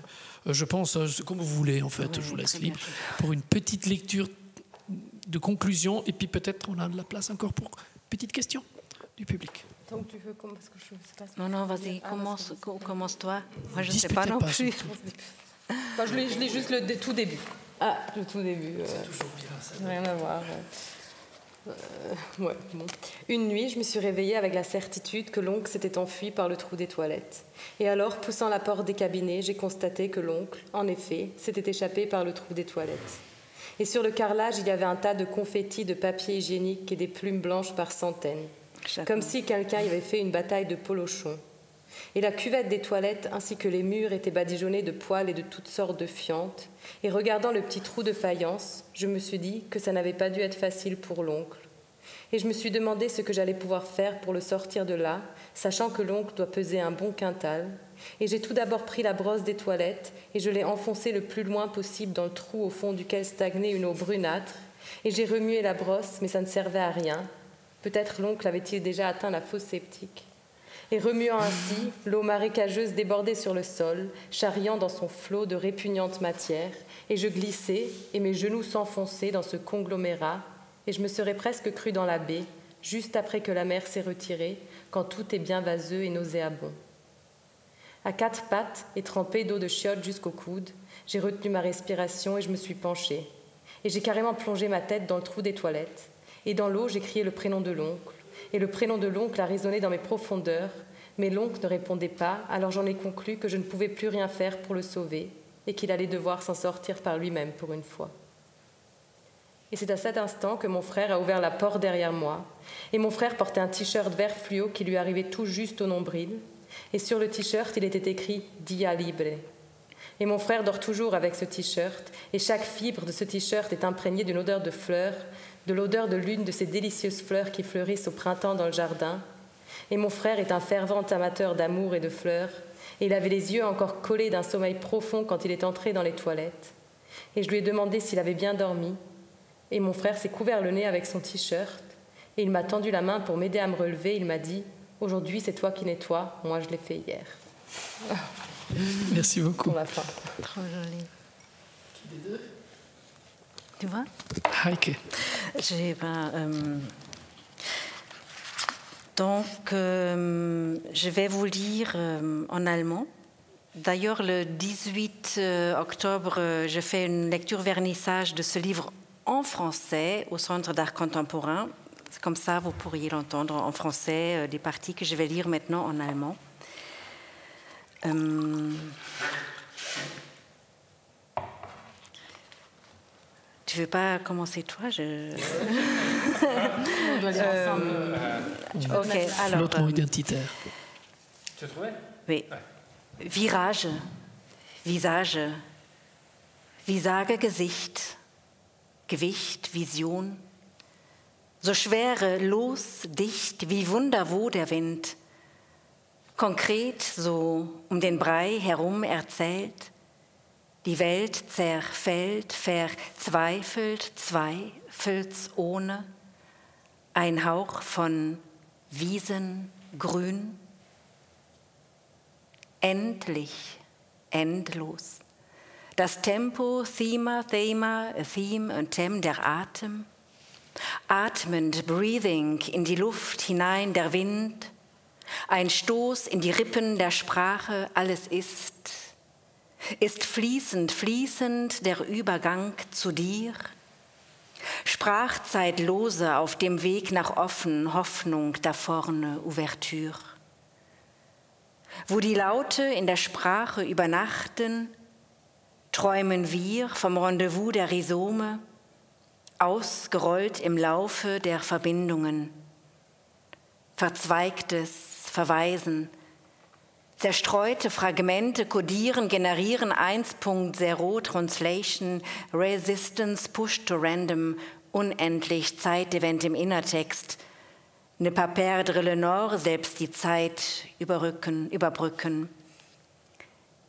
Euh, je pense, euh, comme vous voulez, en fait, je vous laisse libre pour une petite lecture de conclusion, et puis peut-être on a de la place encore pour petite question du public. Donc tu veux parce que je sais pas Non, non, vas-y, ah, commence, commence toi. Moi, je ne sais pas non plus. je lis juste le tout début. Ah, le tout début. C'est toujours bien, ça. Rien à voir. Euh, Une nuit, je me suis réveillée avec la certitude que l'oncle s'était enfui par le trou des toilettes. Et alors, poussant la porte des cabinets, j'ai constaté que l'oncle, en effet, s'était échappé par le trou des toilettes. Et sur le carrelage, il y avait un tas de confettis, de papier hygiénique et des plumes blanches par centaines. Comme si quelqu'un y avait fait une bataille de polochons. Et la cuvette des toilettes ainsi que les murs étaient badigeonnés de poils et de toutes sortes de fientes. Et regardant le petit trou de faïence, je me suis dit que ça n'avait pas dû être facile pour l'oncle. Et je me suis demandé ce que j'allais pouvoir faire pour le sortir de là, sachant que l'oncle doit peser un bon quintal. Et j'ai tout d'abord pris la brosse des toilettes et je l'ai enfoncée le plus loin possible dans le trou au fond duquel stagnait une eau brunâtre. Et j'ai remué la brosse, mais ça ne servait à rien. Peut-être l'oncle avait-il déjà atteint la fosse sceptique et remuant ainsi, l'eau marécageuse débordait sur le sol, charriant dans son flot de répugnante matière, et je glissais, et mes genoux s'enfonçaient dans ce conglomérat, et je me serais presque cru dans la baie, juste après que la mer s'est retirée, quand tout est bien vaseux et nauséabond. À quatre pattes et trempé d'eau de chiotte jusqu'au coude, j'ai retenu ma respiration et je me suis penchée. Et j'ai carrément plongé ma tête dans le trou des toilettes. Et dans l'eau, j'ai crié le prénom de l'oncle et le prénom de l'oncle a résonné dans mes profondeurs, mais l'oncle ne répondait pas, alors j'en ai conclu que je ne pouvais plus rien faire pour le sauver, et qu'il allait devoir s'en sortir par lui-même pour une fois. Et c'est à cet instant que mon frère a ouvert la porte derrière moi, et mon frère portait un t-shirt vert fluo qui lui arrivait tout juste au nombril, et sur le t-shirt il était écrit Dia Libre. Et mon frère dort toujours avec ce t-shirt, et chaque fibre de ce t-shirt est imprégnée d'une odeur de fleurs, de l'odeur de l'une de ces délicieuses fleurs qui fleurissent au printemps dans le jardin. Et mon frère est un fervent amateur d'amour et de fleurs, et il avait les yeux encore collés d'un sommeil profond quand il est entré dans les toilettes. Et je lui ai demandé s'il avait bien dormi, et mon frère s'est couvert le nez avec son t-shirt, et il m'a tendu la main pour m'aider à me relever. Il m'a dit Aujourd'hui, c'est toi qui nettoies, moi je l'ai fait hier. Merci beaucoup. Pour la fin. Trop joli. Qui des deux? Tu vois? Heike. J'ai pas. Euh, Donc, euh, je vais vous lire euh, en allemand. D'ailleurs, le 18 euh, octobre, je fais une lecture vernissage de ce livre en français au Centre d'art contemporain. Comme ça, vous pourriez l'entendre en français, des parties que je vais lire maintenant en allemand. Tu veux pas commencer toi je... On doit lire ensemble. Euh, ok, alors. L'autre mot identitaire. Tu as trouvé Oui. Virage, Visage, Visage, Gesicht, Gewicht, Vision. So schwere, los, dicht, wie wunderwo der Wind. Konkret, so um den Brei herum erzählt die Welt zerfällt, verzweifelt, zweifelsohne, ein Hauch von Wiesengrün. Endlich, endlos. Das Tempo, Thema, Thema, Theme und Them, der Atem. Atmend, breathing in die Luft hinein, der Wind. Ein Stoß in die Rippen der Sprache, alles ist ist fließend, fließend der Übergang zu dir? Sprachzeitlose auf dem Weg nach offen, Hoffnung da vorne, Ouverture. Wo die Laute in der Sprache übernachten, träumen wir vom Rendezvous der Rhizome, ausgerollt im Laufe der Verbindungen. Verzweigtes Verweisen, Zerstreute Fragmente kodieren, generieren 1.0 Translation, Resistance, Push to Random, unendlich Zeitevent im Innertext. Ne pas perdre le nord, selbst die Zeit überrücken, überbrücken.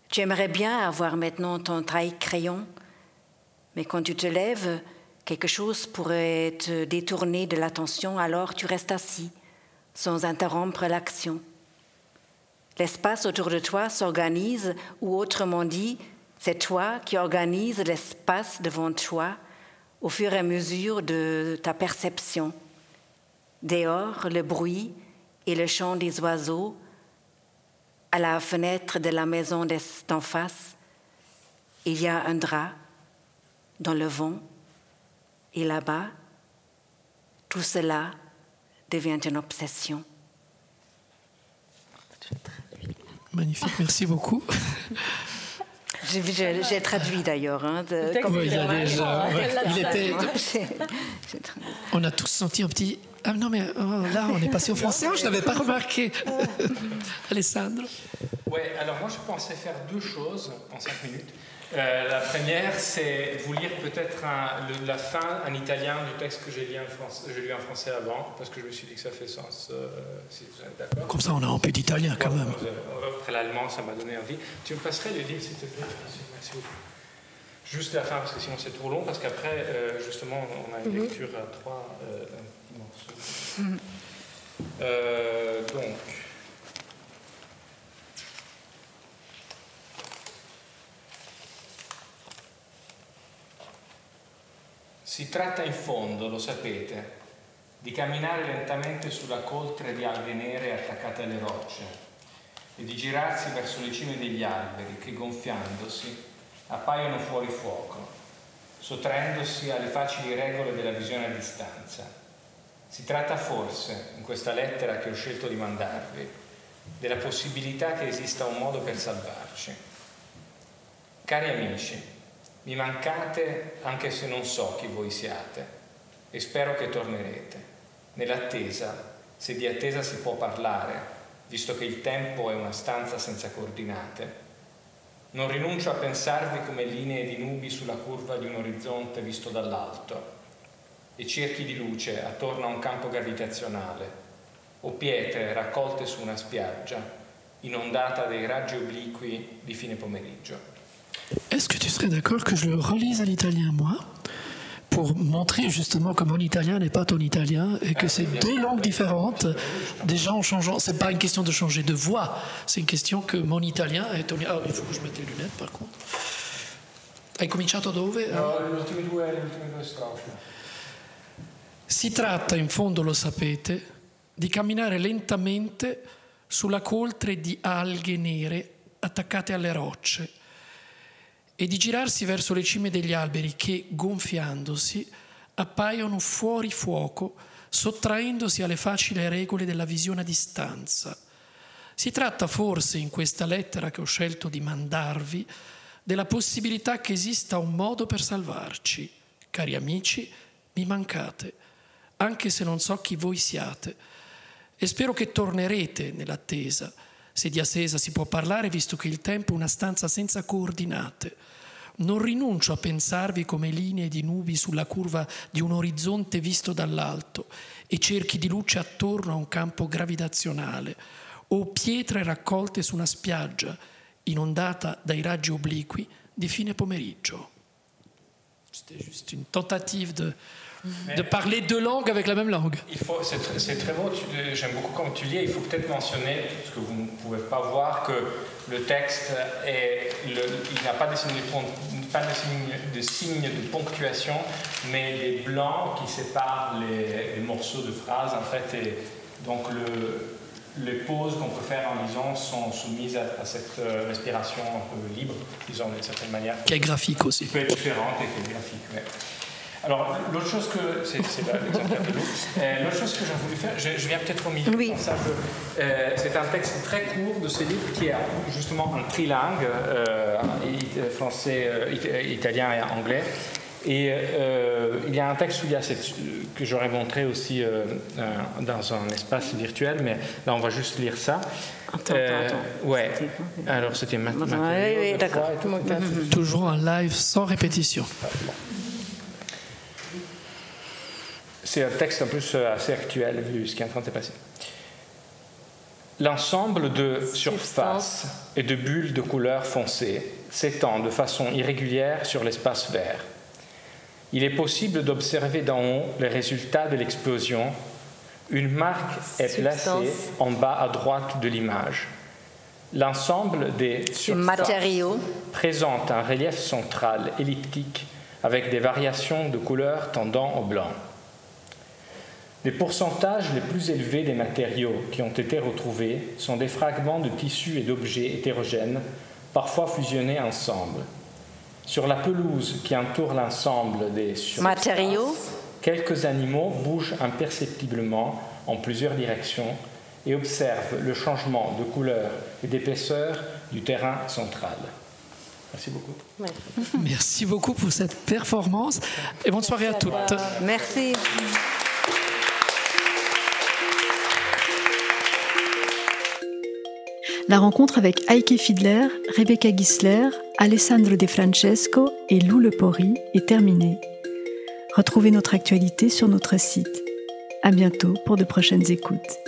Tu aimerais bien avoir maintenant ton taille-crayon, mais quand tu te lèves, quelque chose pourrait te détourner de l'attention, alors tu restes assis, sans interrompre l'action. L'espace autour de toi s'organise, ou autrement dit, c'est toi qui organises l'espace devant toi au fur et à mesure de ta perception. Dehors, le bruit et le chant des oiseaux, à la fenêtre de la maison d'en face, il y a un drap dans le vent, et là-bas, tout cela devient une obsession. Magnifique, merci beaucoup. J'ai traduit d'ailleurs. Hein, oui, il, a déjà, il était. on a tous senti un petit. Ah non, mais oh, là, on est passé au français, je ne l'avais pas remarqué. Alessandro Oui, alors moi, je pensais faire deux choses en cinq minutes. Euh, la première, c'est vous lire peut-être la fin en italien du texte que j'ai lu, lu, en français avant, parce que je me suis dit que ça fait sens, euh, si vous êtes d'accord. Comme ça, on a un peu d'italien quand même. Après l'allemand, ça m'a donné envie. Tu me passerais le livre, s'il te plaît? Merci beaucoup. Juste la fin, parce que sinon c'est trop long, parce qu'après, euh, justement, on a une mhm. lecture à trois morceaux. Donc. Si tratta in fondo, lo sapete, di camminare lentamente sulla coltre di alghe nere attaccate alle rocce e di girarsi verso le cime degli alberi che gonfiandosi appaiono fuori fuoco, sottraendosi alle facili regole della visione a distanza. Si tratta forse, in questa lettera che ho scelto di mandarvi, della possibilità che esista un modo per salvarci. Cari amici, mi mancate anche se non so chi voi siate e spero che tornerete. Nell'attesa, se di attesa si può parlare, visto che il tempo è una stanza senza coordinate, non rinuncio a pensarvi come linee di nubi sulla curva di un orizzonte visto dall'alto e cerchi di luce attorno a un campo gravitazionale o pietre raccolte su una spiaggia inondata dai raggi obliqui di fine pomeriggio. Est-ce que tu serais d'accord que je le relise à l'italien, moi, pour montrer justement que mon italien n'est pas ton italien et que c'est deux langues différentes, déjà en changeant? C'est pas une question de changer de voix, c'est une question que mon italien est ton. Ah, il faut que je mette les lunettes par contre. Hai cominciato dove? Si tratta, in fondo lo sapete, di camminare lentamente sulla coltre di alghe nere attaccate alle rocce e di girarsi verso le cime degli alberi che, gonfiandosi, appaiono fuori fuoco, sottraendosi alle facili regole della visione a distanza. Si tratta forse in questa lettera che ho scelto di mandarvi della possibilità che esista un modo per salvarci. Cari amici, mi mancate, anche se non so chi voi siate, e spero che tornerete nell'attesa se di Assesa si può parlare, visto che il tempo è una stanza senza coordinate. Non rinuncio a pensarvi come linee di nubi sulla curva di un orizzonte visto dall'alto e cerchi di luce attorno a un campo gravitazionale o pietre raccolte su una spiaggia inondata dai raggi obliqui di fine pomeriggio. C'était juste une tentative de de parler deux langues avec la même langue. C'est très beau, j'aime beaucoup quand tu lis. Il faut peut-être mentionner, parce que vous ne pouvez pas voir, que le texte, est, il n'a pas de signe de, pas de signe, de, de ponctuation, mais des blancs qui séparent les, morceaux de phrases, en fait. Et donc le, les pauses qu'on peut faire en lisant sont soumises à, cette euh, respiration un peu libre, disons d'une certaine manière. Qui est graphique aussi. Qui peut être différente et qui est graphique. Alors, l'autre chose que. C'est euh, L'autre chose que j'ai voulu faire, je, viens peut-être au milieu. Oui. Euh, c'est un texte très court de ce livre qui est justement en trilingue, euh, français, italien et anglais. Et il y a un texte où il y a cette, que j'aurais montré aussi dans un espace virtuel, mais là on va juste lire ça. Attends, attends. Ouais. Alors c'était maintenant. Oui, oui, d'accord. Toujours en live sans répétition. C'est un texte en plus euh, assez actuel vu ce qui est en train de se passer. L'ensemble de surfaces et de bulles de couleur foncée s'étend de façon irrégulière sur l'espace vert. Il est possible d'observer d'en haut les résultats de l'explosion. Une marque est placée en bas à droite de l'image. L'ensemble des matériaux présente un relief central elliptique avec des variations de couleur tendant au blanc. Les pourcentages les plus élevés des matériaux qui ont été retrouvés sont des fragments de tissus et d'objets hétérogènes, parfois fusionnés ensemble. Sur la pelouse qui entoure l'ensemble des matériaux, quelques animaux bougent imperceptiblement en plusieurs directions et observent le changement de couleur et d'épaisseur du terrain central. Merci beaucoup. Merci beaucoup pour cette performance et bonne soirée à toutes. Merci. La rencontre avec Heike Fiedler, Rebecca Gisler, Alessandro De Francesco et Lou Lepori est terminée. Retrouvez notre actualité sur notre site. À bientôt pour de prochaines écoutes.